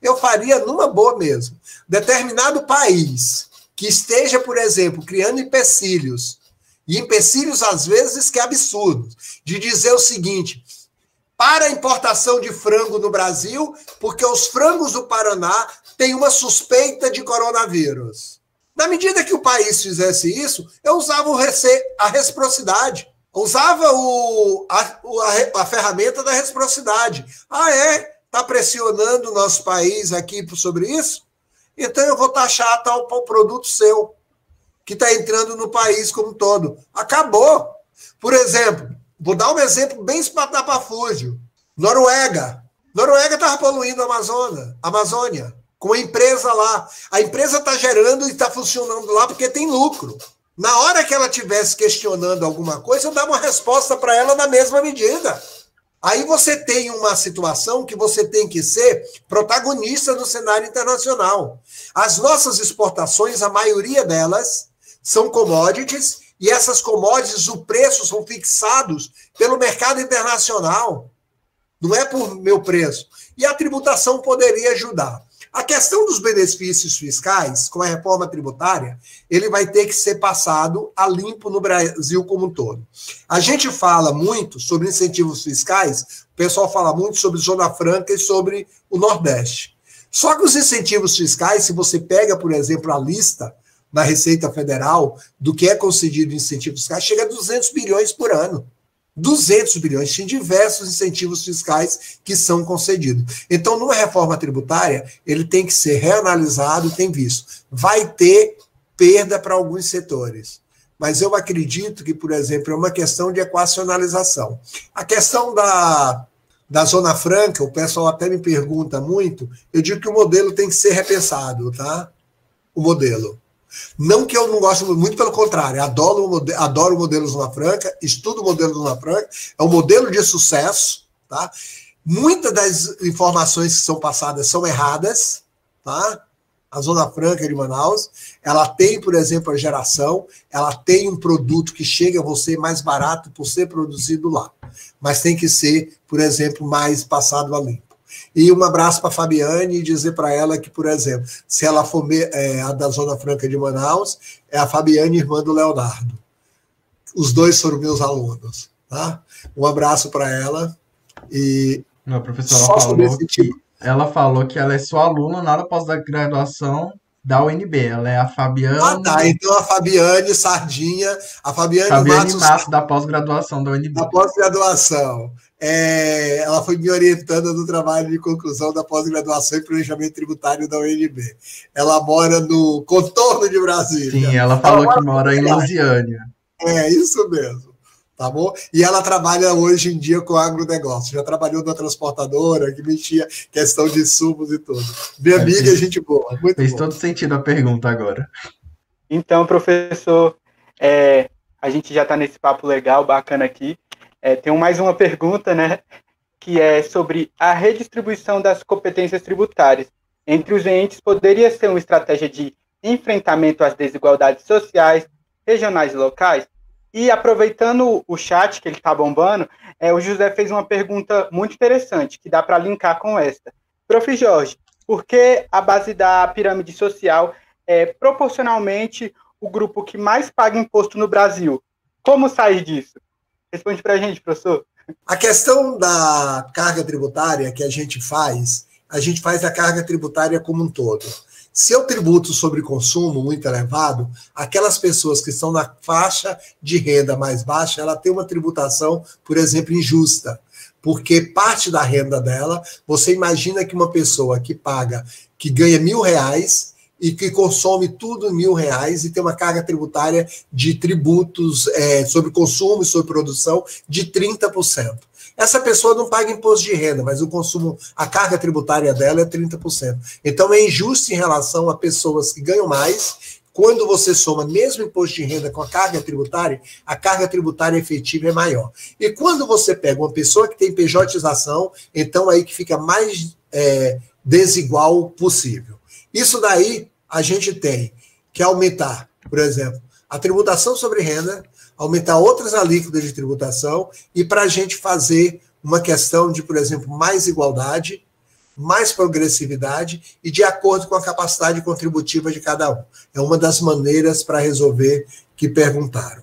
S3: Eu faria numa boa mesmo. Determinado país que esteja, por exemplo, criando empecilhos, e empecilhos às vezes que é absurdo, de dizer o seguinte: para a importação de frango no Brasil, porque os frangos do Paraná têm uma suspeita de coronavírus. Na medida que o país fizesse isso, eu usava a reciprocidade. Usava o, a, a, a ferramenta da reciprocidade. Ah, é? Está pressionando o nosso país aqui sobre isso? Então eu vou taxar tal produto seu, que está entrando no país como um todo. Acabou. Por exemplo, vou dar um exemplo bem espatapafúrdio. Noruega. Noruega estava poluindo a Amazônia. Amazônia com a empresa lá. A empresa está gerando e está funcionando lá porque tem lucro. Na hora que ela estivesse questionando alguma coisa, eu dava uma resposta para ela na mesma medida. Aí você tem uma situação que você tem que ser protagonista no cenário internacional. As nossas exportações, a maioria delas, são commodities, e essas commodities, o preço são fixados pelo mercado internacional. Não é por meu preço. E a tributação poderia ajudar. A questão dos benefícios fiscais, com a reforma tributária, ele vai ter que ser passado a limpo no Brasil como um todo. A gente fala muito sobre incentivos fiscais, o pessoal fala muito sobre Zona Franca e sobre o Nordeste. Só que os incentivos fiscais, se você pega, por exemplo, a lista na Receita Federal do que é concedido em incentivos fiscais, chega a 200 bilhões por ano. 200 bilhões, tem diversos incentivos fiscais que são concedidos. Então, numa reforma tributária, ele tem que ser reanalisado, tem visto. Vai ter perda para alguns setores. Mas eu acredito que, por exemplo, é uma questão de equacionalização. A questão da, da Zona Franca, o pessoal até me pergunta muito, eu digo que o modelo tem que ser repensado, tá? O modelo. Não que eu não goste muito, pelo contrário, adoro, adoro o modelo Zona Franca, estudo o modelo Zona Franca, é um modelo de sucesso, tá? Muitas das informações que são passadas são erradas, tá? A Zona Franca de Manaus, ela tem, por exemplo, a geração, ela tem um produto que chega a você mais barato por ser produzido lá, mas tem que ser, por exemplo, mais passado a limpo. E um abraço para a Fabiane e dizer para ela que, por exemplo, se ela for é, a da Zona Franca de Manaus, é a Fabiane, irmã do Leonardo. Os dois foram meus alunos. Tá? Um abraço para ela. E
S5: Não, a professora falou tipo. ela falou que ela é sua aluna na pós-graduação da UNB. Ela é a Fabiane. Ah,
S3: tá. Então a Fabiane Sardinha, a Fabiane,
S5: Fabiane Matos, Matos da pós-graduação da UNB.
S3: Da pós-graduação. É, ela foi me orientando no trabalho de conclusão da pós-graduação em planejamento tributário da UNB. Ela mora no contorno de Brasília.
S5: Sim, ela falou ela que mora em Lusiânia.
S3: É, isso mesmo. Tá bom? E ela trabalha hoje em dia com agronegócio. Já trabalhou na transportadora, que mexia questão de insumos e tudo. Minha é, amiga, gente boa. Muito
S5: fez todo sentido a pergunta agora.
S1: Então, professor, é, a gente já está nesse papo legal, bacana aqui. É, tenho mais uma pergunta, né? Que é sobre a redistribuição das competências tributárias entre os entes poderia ser uma estratégia de enfrentamento às desigualdades sociais, regionais e locais? E aproveitando o chat que ele está bombando, é, o José fez uma pergunta muito interessante, que dá para linkar com esta. Prof. Jorge, por que a base da pirâmide social é proporcionalmente o grupo que mais paga imposto no Brasil? Como sair disso? Responde para a gente, professor.
S3: A questão da carga tributária que a gente faz, a gente faz a carga tributária como um todo. Se eu tributo sobre consumo muito elevado, aquelas pessoas que estão na faixa de renda mais baixa, ela tem uma tributação, por exemplo, injusta. Porque parte da renda dela, você imagina que uma pessoa que paga, que ganha mil reais, e que consome tudo mil reais e tem uma carga tributária de tributos é, sobre consumo e sobre produção de 30%. Essa pessoa não paga imposto de renda, mas o consumo, a carga tributária dela é 30%. Então é injusto em relação a pessoas que ganham mais. Quando você soma mesmo imposto de renda com a carga tributária, a carga tributária efetiva é maior. E quando você pega uma pessoa que tem pejotização, então aí que fica mais é, desigual possível. Isso daí a gente tem que aumentar, por exemplo, a tributação sobre renda, aumentar outras alíquotas de tributação e para a gente fazer uma questão de, por exemplo, mais igualdade, mais progressividade e de acordo com a capacidade contributiva de cada um. É uma das maneiras para resolver que perguntaram.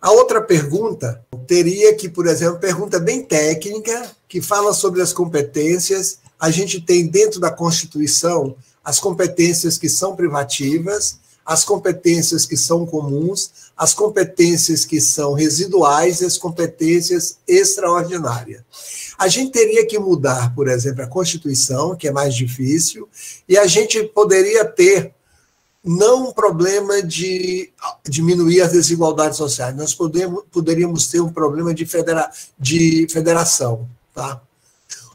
S3: A outra pergunta teria que, por exemplo, pergunta bem técnica, que fala sobre as competências. A gente tem dentro da Constituição as competências que são privativas as competências que são comuns, as competências que são residuais e as competências extraordinárias. A gente teria que mudar, por exemplo, a Constituição, que é mais difícil, e a gente poderia ter não um problema de diminuir as desigualdades sociais, nós podemos, poderíamos ter um problema de, federa, de federação. Tá?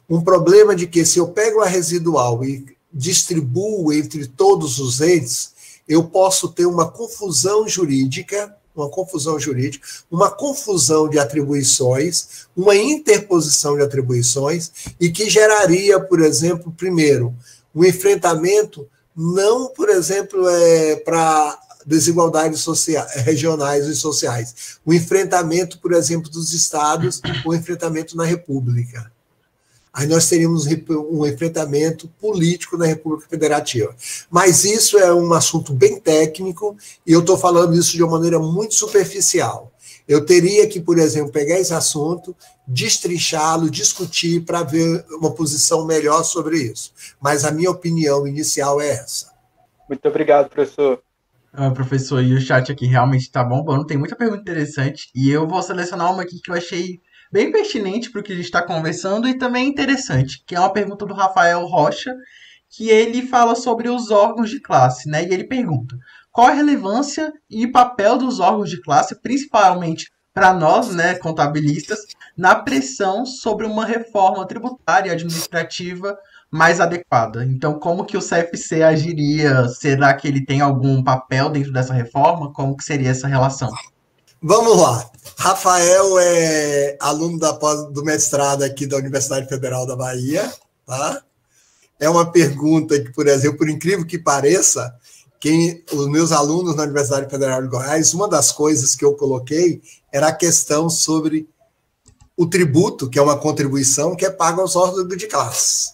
S3: Um problema de que se eu pego a residual e distribuo entre todos os entes, eu posso ter uma confusão jurídica, uma confusão jurídica, uma confusão de atribuições, uma interposição de atribuições, e que geraria, por exemplo, primeiro, um enfrentamento não, por exemplo, é, para desigualdades sociais, regionais e sociais, o enfrentamento, por exemplo, dos estados, o enfrentamento na República aí nós teríamos um enfrentamento político na República Federativa. Mas isso é um assunto bem técnico e eu estou falando isso de uma maneira muito superficial. Eu teria que, por exemplo, pegar esse assunto, destrinchá-lo, discutir para ver uma posição melhor sobre isso. Mas a minha opinião inicial é essa.
S1: Muito obrigado, professor.
S5: Ah, professor, e o chat aqui realmente está bombando, tem muita pergunta interessante, e eu vou selecionar uma aqui que eu achei bem pertinente para o que a gente está conversando e também interessante, que é uma pergunta do Rafael Rocha, que ele fala sobre os órgãos de classe, né? E ele pergunta: qual a relevância e papel dos órgãos de classe, principalmente para nós, né, contabilistas, na pressão sobre uma reforma tributária e administrativa mais adequada. Então, como que o CFC agiria? Será que ele tem algum papel dentro dessa reforma? Como que seria essa relação?
S3: Vamos lá. Rafael é aluno da, do mestrado aqui da Universidade Federal da Bahia, tá? É uma pergunta que, por exemplo, por incrível que pareça, quem os meus alunos na Universidade Federal de Goiás, uma das coisas que eu coloquei era a questão sobre o tributo, que é uma contribuição que é paga aos órgãos de classe.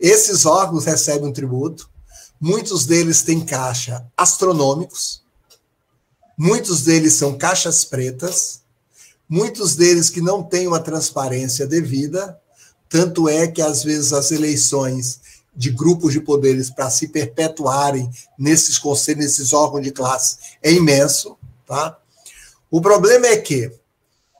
S3: Esses órgãos recebem um tributo, muitos deles têm caixa astronômicos, Muitos deles são caixas pretas, muitos deles que não têm uma transparência devida, tanto é que às vezes as eleições de grupos de poderes para se perpetuarem nesses conselhos, nesses órgãos de classe, é imenso, tá? O problema é que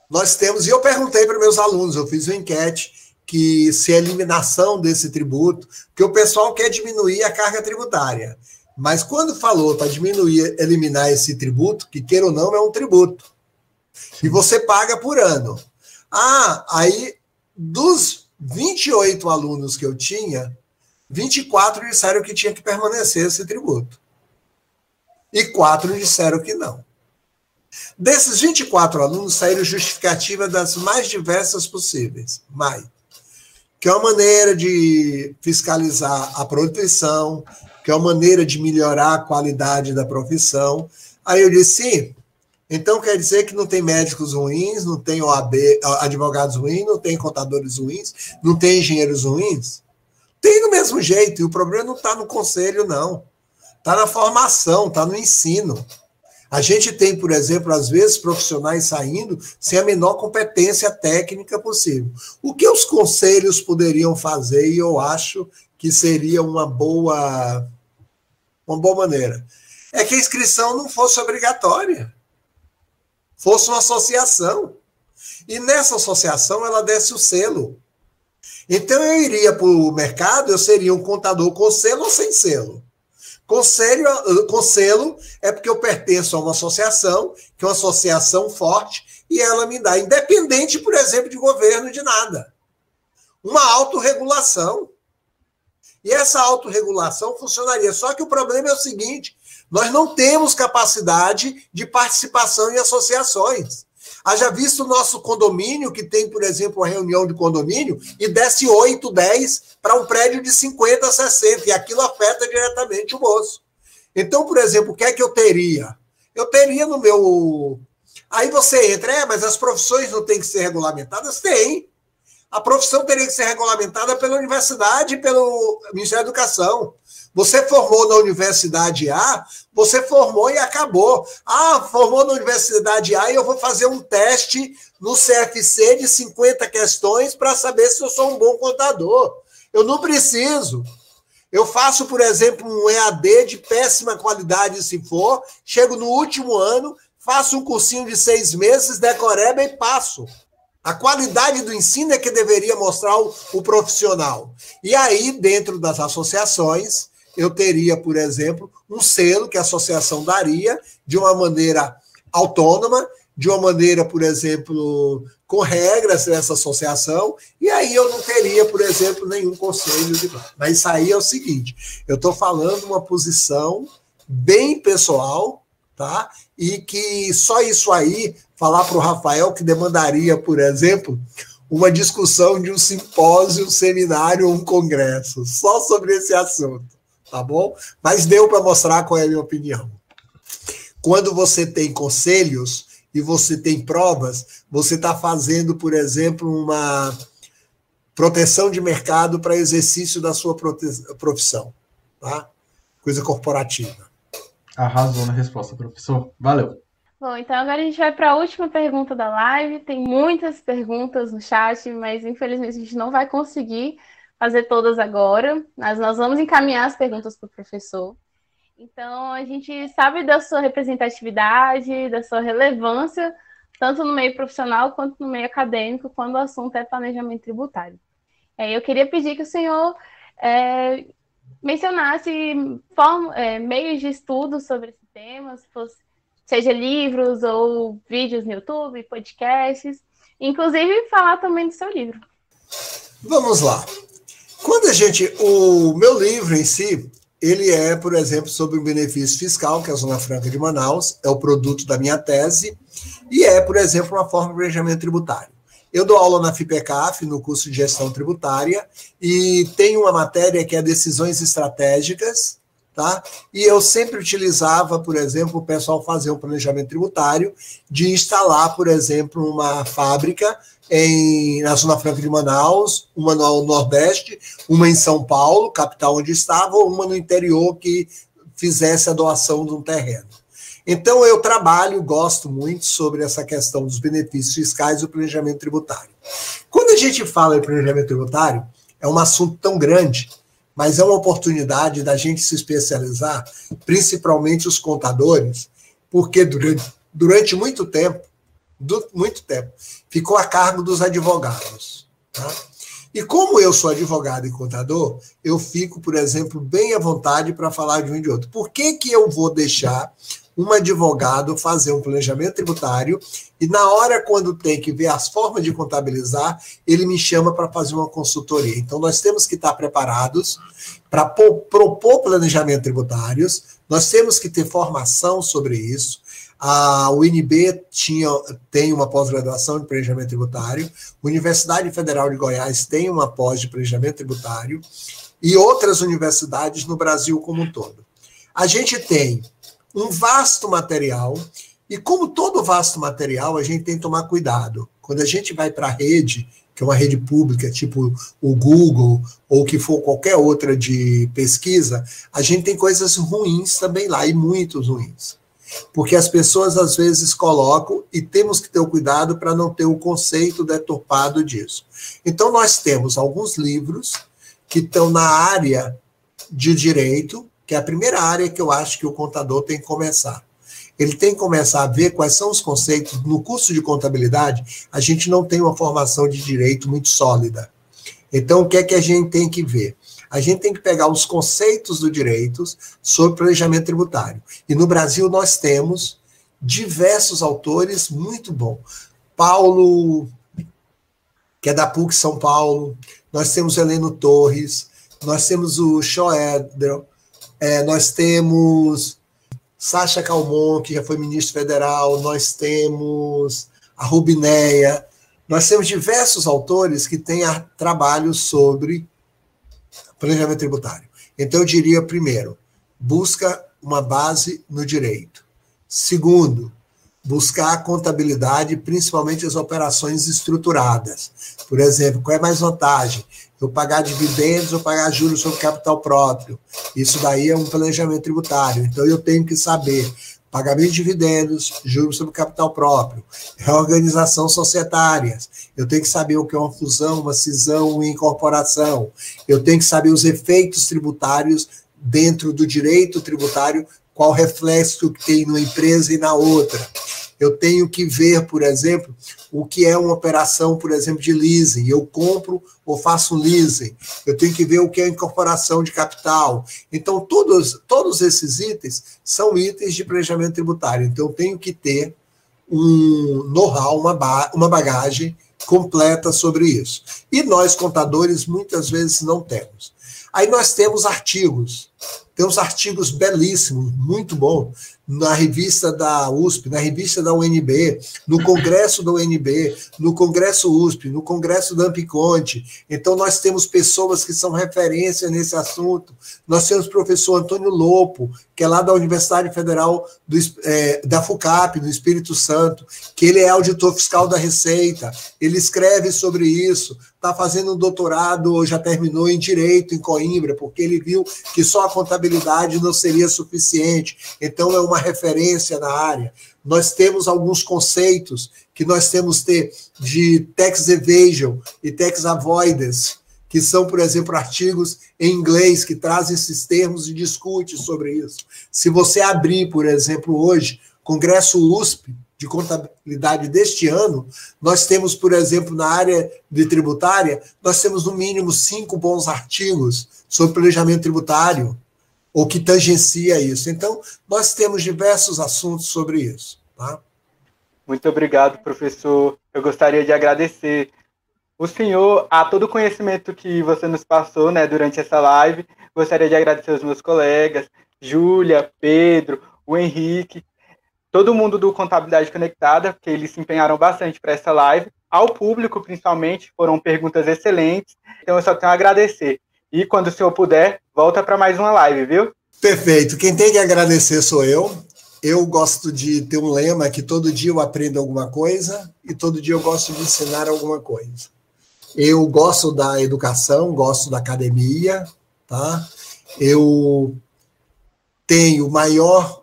S3: nós temos, e eu perguntei para meus alunos, eu fiz uma enquete, que se a eliminação desse tributo, que o pessoal quer diminuir a carga tributária. Mas quando falou para diminuir, eliminar esse tributo, que queira ou não, é um tributo. E você paga por ano. Ah, aí dos 28 alunos que eu tinha, 24 disseram que tinha que permanecer esse tributo. E quatro disseram que não. Desses 24 alunos saíram justificativa das mais diversas possíveis. Mais. Que é uma maneira de fiscalizar a produção, que é uma maneira de melhorar a qualidade da profissão. Aí eu disse, sim, então quer dizer que não tem médicos ruins, não tem OAB, advogados ruins, não tem contadores ruins, não tem engenheiros ruins? Tem do mesmo jeito, e o problema não está no conselho, não. Está na formação, está no ensino. A gente tem, por exemplo, às vezes, profissionais saindo sem a menor competência técnica possível. O que os conselhos poderiam fazer, e eu acho que seria uma boa, uma boa maneira. É que a inscrição não fosse obrigatória, fosse uma associação. E nessa associação ela desse o selo. Então eu iria para o mercado, eu seria um contador com selo ou sem selo. Conselho, conselho é porque eu pertenço a uma associação, que é uma associação forte, e ela me dá, independente, por exemplo, de governo, de nada. Uma autorregulação. E essa autorregulação funcionaria. Só que o problema é o seguinte: nós não temos capacidade de participação em associações. Haja visto o nosso condomínio, que tem, por exemplo, uma reunião de condomínio, e desce 8, 10 para um prédio de 50, 60, e aquilo afeta diretamente o moço. Então, por exemplo, o que é que eu teria? Eu teria no meu. Aí você entra, é, mas as profissões não têm que ser regulamentadas? Tem. A profissão teria que ser regulamentada pela universidade pelo Ministério da Educação. Você formou na Universidade A, você formou e acabou. Ah, formou na Universidade A e eu vou fazer um teste no CFC de 50 questões para saber se eu sou um bom contador. Eu não preciso. Eu faço, por exemplo, um EAD de péssima qualidade, se for, chego no último ano, faço um cursinho de seis meses, decoreba e passo. A qualidade do ensino é que deveria mostrar o, o profissional. E aí, dentro das associações, eu teria, por exemplo, um selo que a associação daria de uma maneira autônoma, de uma maneira, por exemplo, com regras dessa associação, e aí eu não teria, por exemplo, nenhum conselho de Mas isso aí é o seguinte: eu estou falando uma posição bem pessoal, tá? E que só isso aí, falar para o Rafael que demandaria, por exemplo, uma discussão de um simpósio, um seminário ou um congresso, só sobre esse assunto tá bom? Mas deu para mostrar qual é a minha opinião. Quando você tem conselhos e você tem provas, você está fazendo, por exemplo, uma proteção de mercado para exercício da sua profissão, tá? Coisa corporativa.
S5: Arrasou na resposta, professor. Valeu.
S4: Bom, então agora a gente vai para a última pergunta da live. Tem muitas perguntas no chat, mas infelizmente a gente não vai conseguir fazer todas agora, mas nós vamos encaminhar as perguntas para o professor. Então, a gente sabe da sua representatividade, da sua relevância, tanto no meio profissional quanto no meio acadêmico, quando o assunto é planejamento tributário. É, eu queria pedir que o senhor é, mencionasse form, é, meios de estudo sobre esse tema, se fosse, seja livros ou vídeos no YouTube, podcasts, inclusive falar também do seu livro.
S3: Vamos lá. Quando a gente. O meu livro em si, ele é, por exemplo, sobre o benefício fiscal, que é a Zona Franca de Manaus, é o produto da minha tese, e é, por exemplo, uma forma de planejamento tributário. Eu dou aula na FIPECAF, no curso de gestão tributária, e tenho uma matéria que é decisões estratégicas, tá? E eu sempre utilizava, por exemplo, o pessoal fazer um planejamento tributário de instalar, por exemplo, uma fábrica em, na Zona Franca de Manaus, uma no Nordeste, uma em São Paulo, capital onde estava, ou uma no interior que fizesse a doação de um terreno. Então, eu trabalho, gosto muito sobre essa questão dos benefícios fiscais e o planejamento tributário. Quando a gente fala em planejamento tributário, é um assunto tão grande, mas é uma oportunidade da gente se especializar, principalmente os contadores, porque durante, durante muito tempo do, muito tempo, ficou a cargo dos advogados. Tá? E como eu sou advogado e contador, eu fico, por exemplo, bem à vontade para falar de um e de outro. Por que, que eu vou deixar um advogado fazer um planejamento tributário e na hora quando tem que ver as formas de contabilizar, ele me chama para fazer uma consultoria. Então nós temos que estar preparados para propor planejamentos tributários, nós temos que ter formação sobre isso, a UNB tinha, tem uma pós-graduação em planejamento tributário, a Universidade Federal de Goiás tem uma pós de planejamento tributário e outras universidades no Brasil como um todo. A gente tem um vasto material e como todo vasto material, a gente tem que tomar cuidado. Quando a gente vai para a rede, que é uma rede pública, tipo o Google, ou que for qualquer outra de pesquisa, a gente tem coisas ruins também lá, e muitos ruins porque as pessoas às vezes colocam e temos que ter o cuidado para não ter o conceito deturpado disso. Então, nós temos alguns livros que estão na área de direito, que é a primeira área que eu acho que o contador tem que começar. Ele tem que começar a ver quais são os conceitos. No curso de contabilidade, a gente não tem uma formação de direito muito sólida. Então, o que é que a gente tem que ver? A gente tem que pegar os conceitos do direito sobre planejamento tributário. E no Brasil nós temos diversos autores muito bons. Paulo, que é da PUC São Paulo, nós temos Heleno Torres, nós temos o Schoedel, é, nós temos Sacha Calmon, que já foi ministro federal, nós temos a Rubineia, nós temos diversos autores que têm trabalhos sobre planejamento tributário. Então, eu diria, primeiro, busca uma base no direito. Segundo, buscar a contabilidade, principalmente as operações estruturadas. Por exemplo, qual é mais vantagem? Eu pagar dividendos ou pagar juros sobre capital próprio? Isso daí é um planejamento tributário. Então eu tenho que saber pagamento de dividendos, juros sobre capital próprio, reorganização societária. Eu tenho que saber o que é uma fusão, uma cisão, uma incorporação. Eu tenho que saber os efeitos tributários dentro do direito tributário qual reflexo que tem numa empresa e na outra. Eu tenho que ver, por exemplo, o que é uma operação, por exemplo, de leasing. Eu compro ou faço leasing. Eu tenho que ver o que é incorporação de capital. Então, todos, todos esses itens são itens de planejamento tributário. Então, eu tenho que ter um know-how, uma, ba uma bagagem completa sobre isso. E nós, contadores, muitas vezes não temos. Aí nós temos artigos. Tem uns artigos belíssimos, muito bons, na revista da USP, na revista da UNB, no congresso da UNB, no congresso USP, no congresso da Ampiconte. Então, nós temos pessoas que são referência nesse assunto. Nós temos o professor Antônio Lopo, que é lá da Universidade Federal do, é, da FUCAP, no Espírito Santo, que ele é auditor fiscal da Receita. Ele escreve sobre isso, está fazendo um doutorado, já terminou em Direito, em Coimbra, porque ele viu que só a contabilidade não seria suficiente. Então, é uma referência na área. Nós temos alguns conceitos que nós temos ter de tax evasion e tax avoidance, que são, por exemplo, artigos em inglês que trazem esses termos e discute sobre isso. Se você abrir, por exemplo, hoje, Congresso USP de contabilidade deste ano, nós temos, por exemplo, na área de tributária, nós temos no mínimo cinco bons artigos sobre planejamento tributário, ou que tangencia isso. Então, nós temos diversos assuntos sobre isso. Tá?
S1: Muito obrigado, professor. Eu gostaria de agradecer o senhor a todo o conhecimento que você nos passou né, durante essa live. Gostaria de agradecer aos meus colegas, Júlia, Pedro, o Henrique, todo mundo do Contabilidade Conectada, que eles se empenharam bastante para essa live. Ao público, principalmente, foram perguntas excelentes. Então, eu só tenho a agradecer. E quando o senhor puder, volta para mais uma live, viu?
S3: Perfeito. Quem tem que agradecer sou eu. Eu gosto de ter um lema que todo dia eu aprendo alguma coisa e todo dia eu gosto de ensinar alguma coisa. Eu gosto da educação, gosto da academia, tá? Eu tenho maior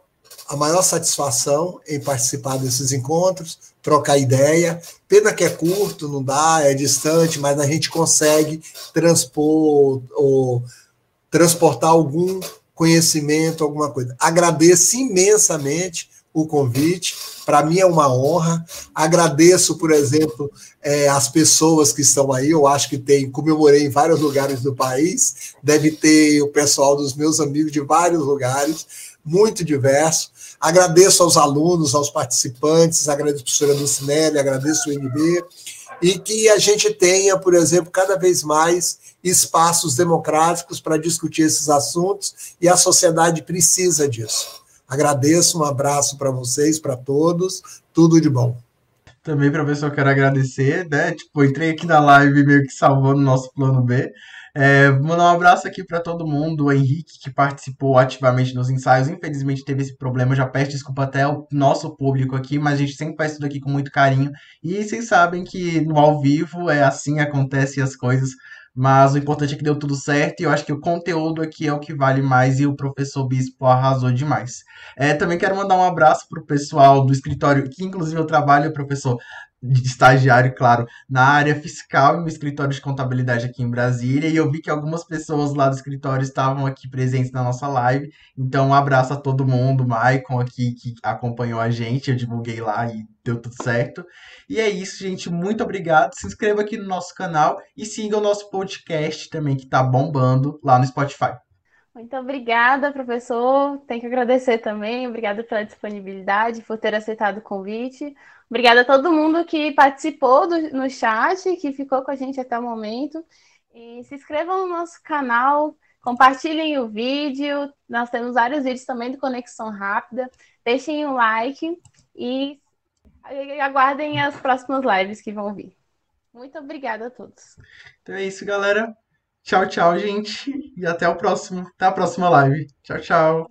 S3: a maior satisfação em participar desses encontros, trocar ideia. Pena que é curto, não dá, é distante, mas a gente consegue transpor ou transportar algum conhecimento, alguma coisa. Agradeço imensamente o convite. Para mim é uma honra. Agradeço, por exemplo, é, as pessoas que estão aí. Eu acho que tem, comemorei em vários lugares do país. Deve ter o pessoal dos meus amigos de vários lugares, muito diverso. Agradeço aos alunos, aos participantes, agradeço a professora Lucinelli, agradeço o INB, e que a gente tenha, por exemplo, cada vez mais espaços democráticos para discutir esses assuntos, e a sociedade precisa disso. Agradeço, um abraço para vocês, para todos, tudo de bom.
S5: Também, professor, quero agradecer, né? Tipo, entrei aqui na live meio que salvando o nosso plano B. É, mandar um abraço aqui para todo mundo, o Henrique, que participou ativamente nos ensaios. Infelizmente teve esse problema, já peço desculpa até ao nosso público aqui, mas a gente sempre faz tudo aqui com muito carinho. E vocês sabem que no ao vivo é assim acontecem as coisas. Mas o importante é que deu tudo certo e eu acho que o conteúdo aqui é o que vale mais e o professor Bispo arrasou demais. É, também quero mandar um abraço para o pessoal do escritório, que inclusive eu trabalho, professor, de estagiário, claro, na área fiscal em um escritório de contabilidade aqui em Brasília, e eu vi que algumas pessoas lá do escritório estavam aqui presentes na nossa live. Então, um abraço a todo mundo, Maicon aqui que acompanhou a gente, eu divulguei lá e deu tudo certo. E é isso, gente. Muito obrigado. Se inscreva aqui no nosso canal e siga o nosso podcast também, que tá bombando lá no Spotify.
S4: Muito obrigada, professor. Tenho que agradecer também. Obrigada pela disponibilidade, por ter aceitado o convite. Obrigada a todo mundo que participou do, no chat, que ficou com a gente até o momento. E se inscrevam no nosso canal, compartilhem o vídeo. Nós temos vários vídeos também do Conexão Rápida. Deixem um like e aguardem as próximas lives que vão vir. Muito obrigada a todos.
S5: Então é isso, galera. Tchau, tchau, gente. E até o próximo. Até a próxima live. Tchau, tchau.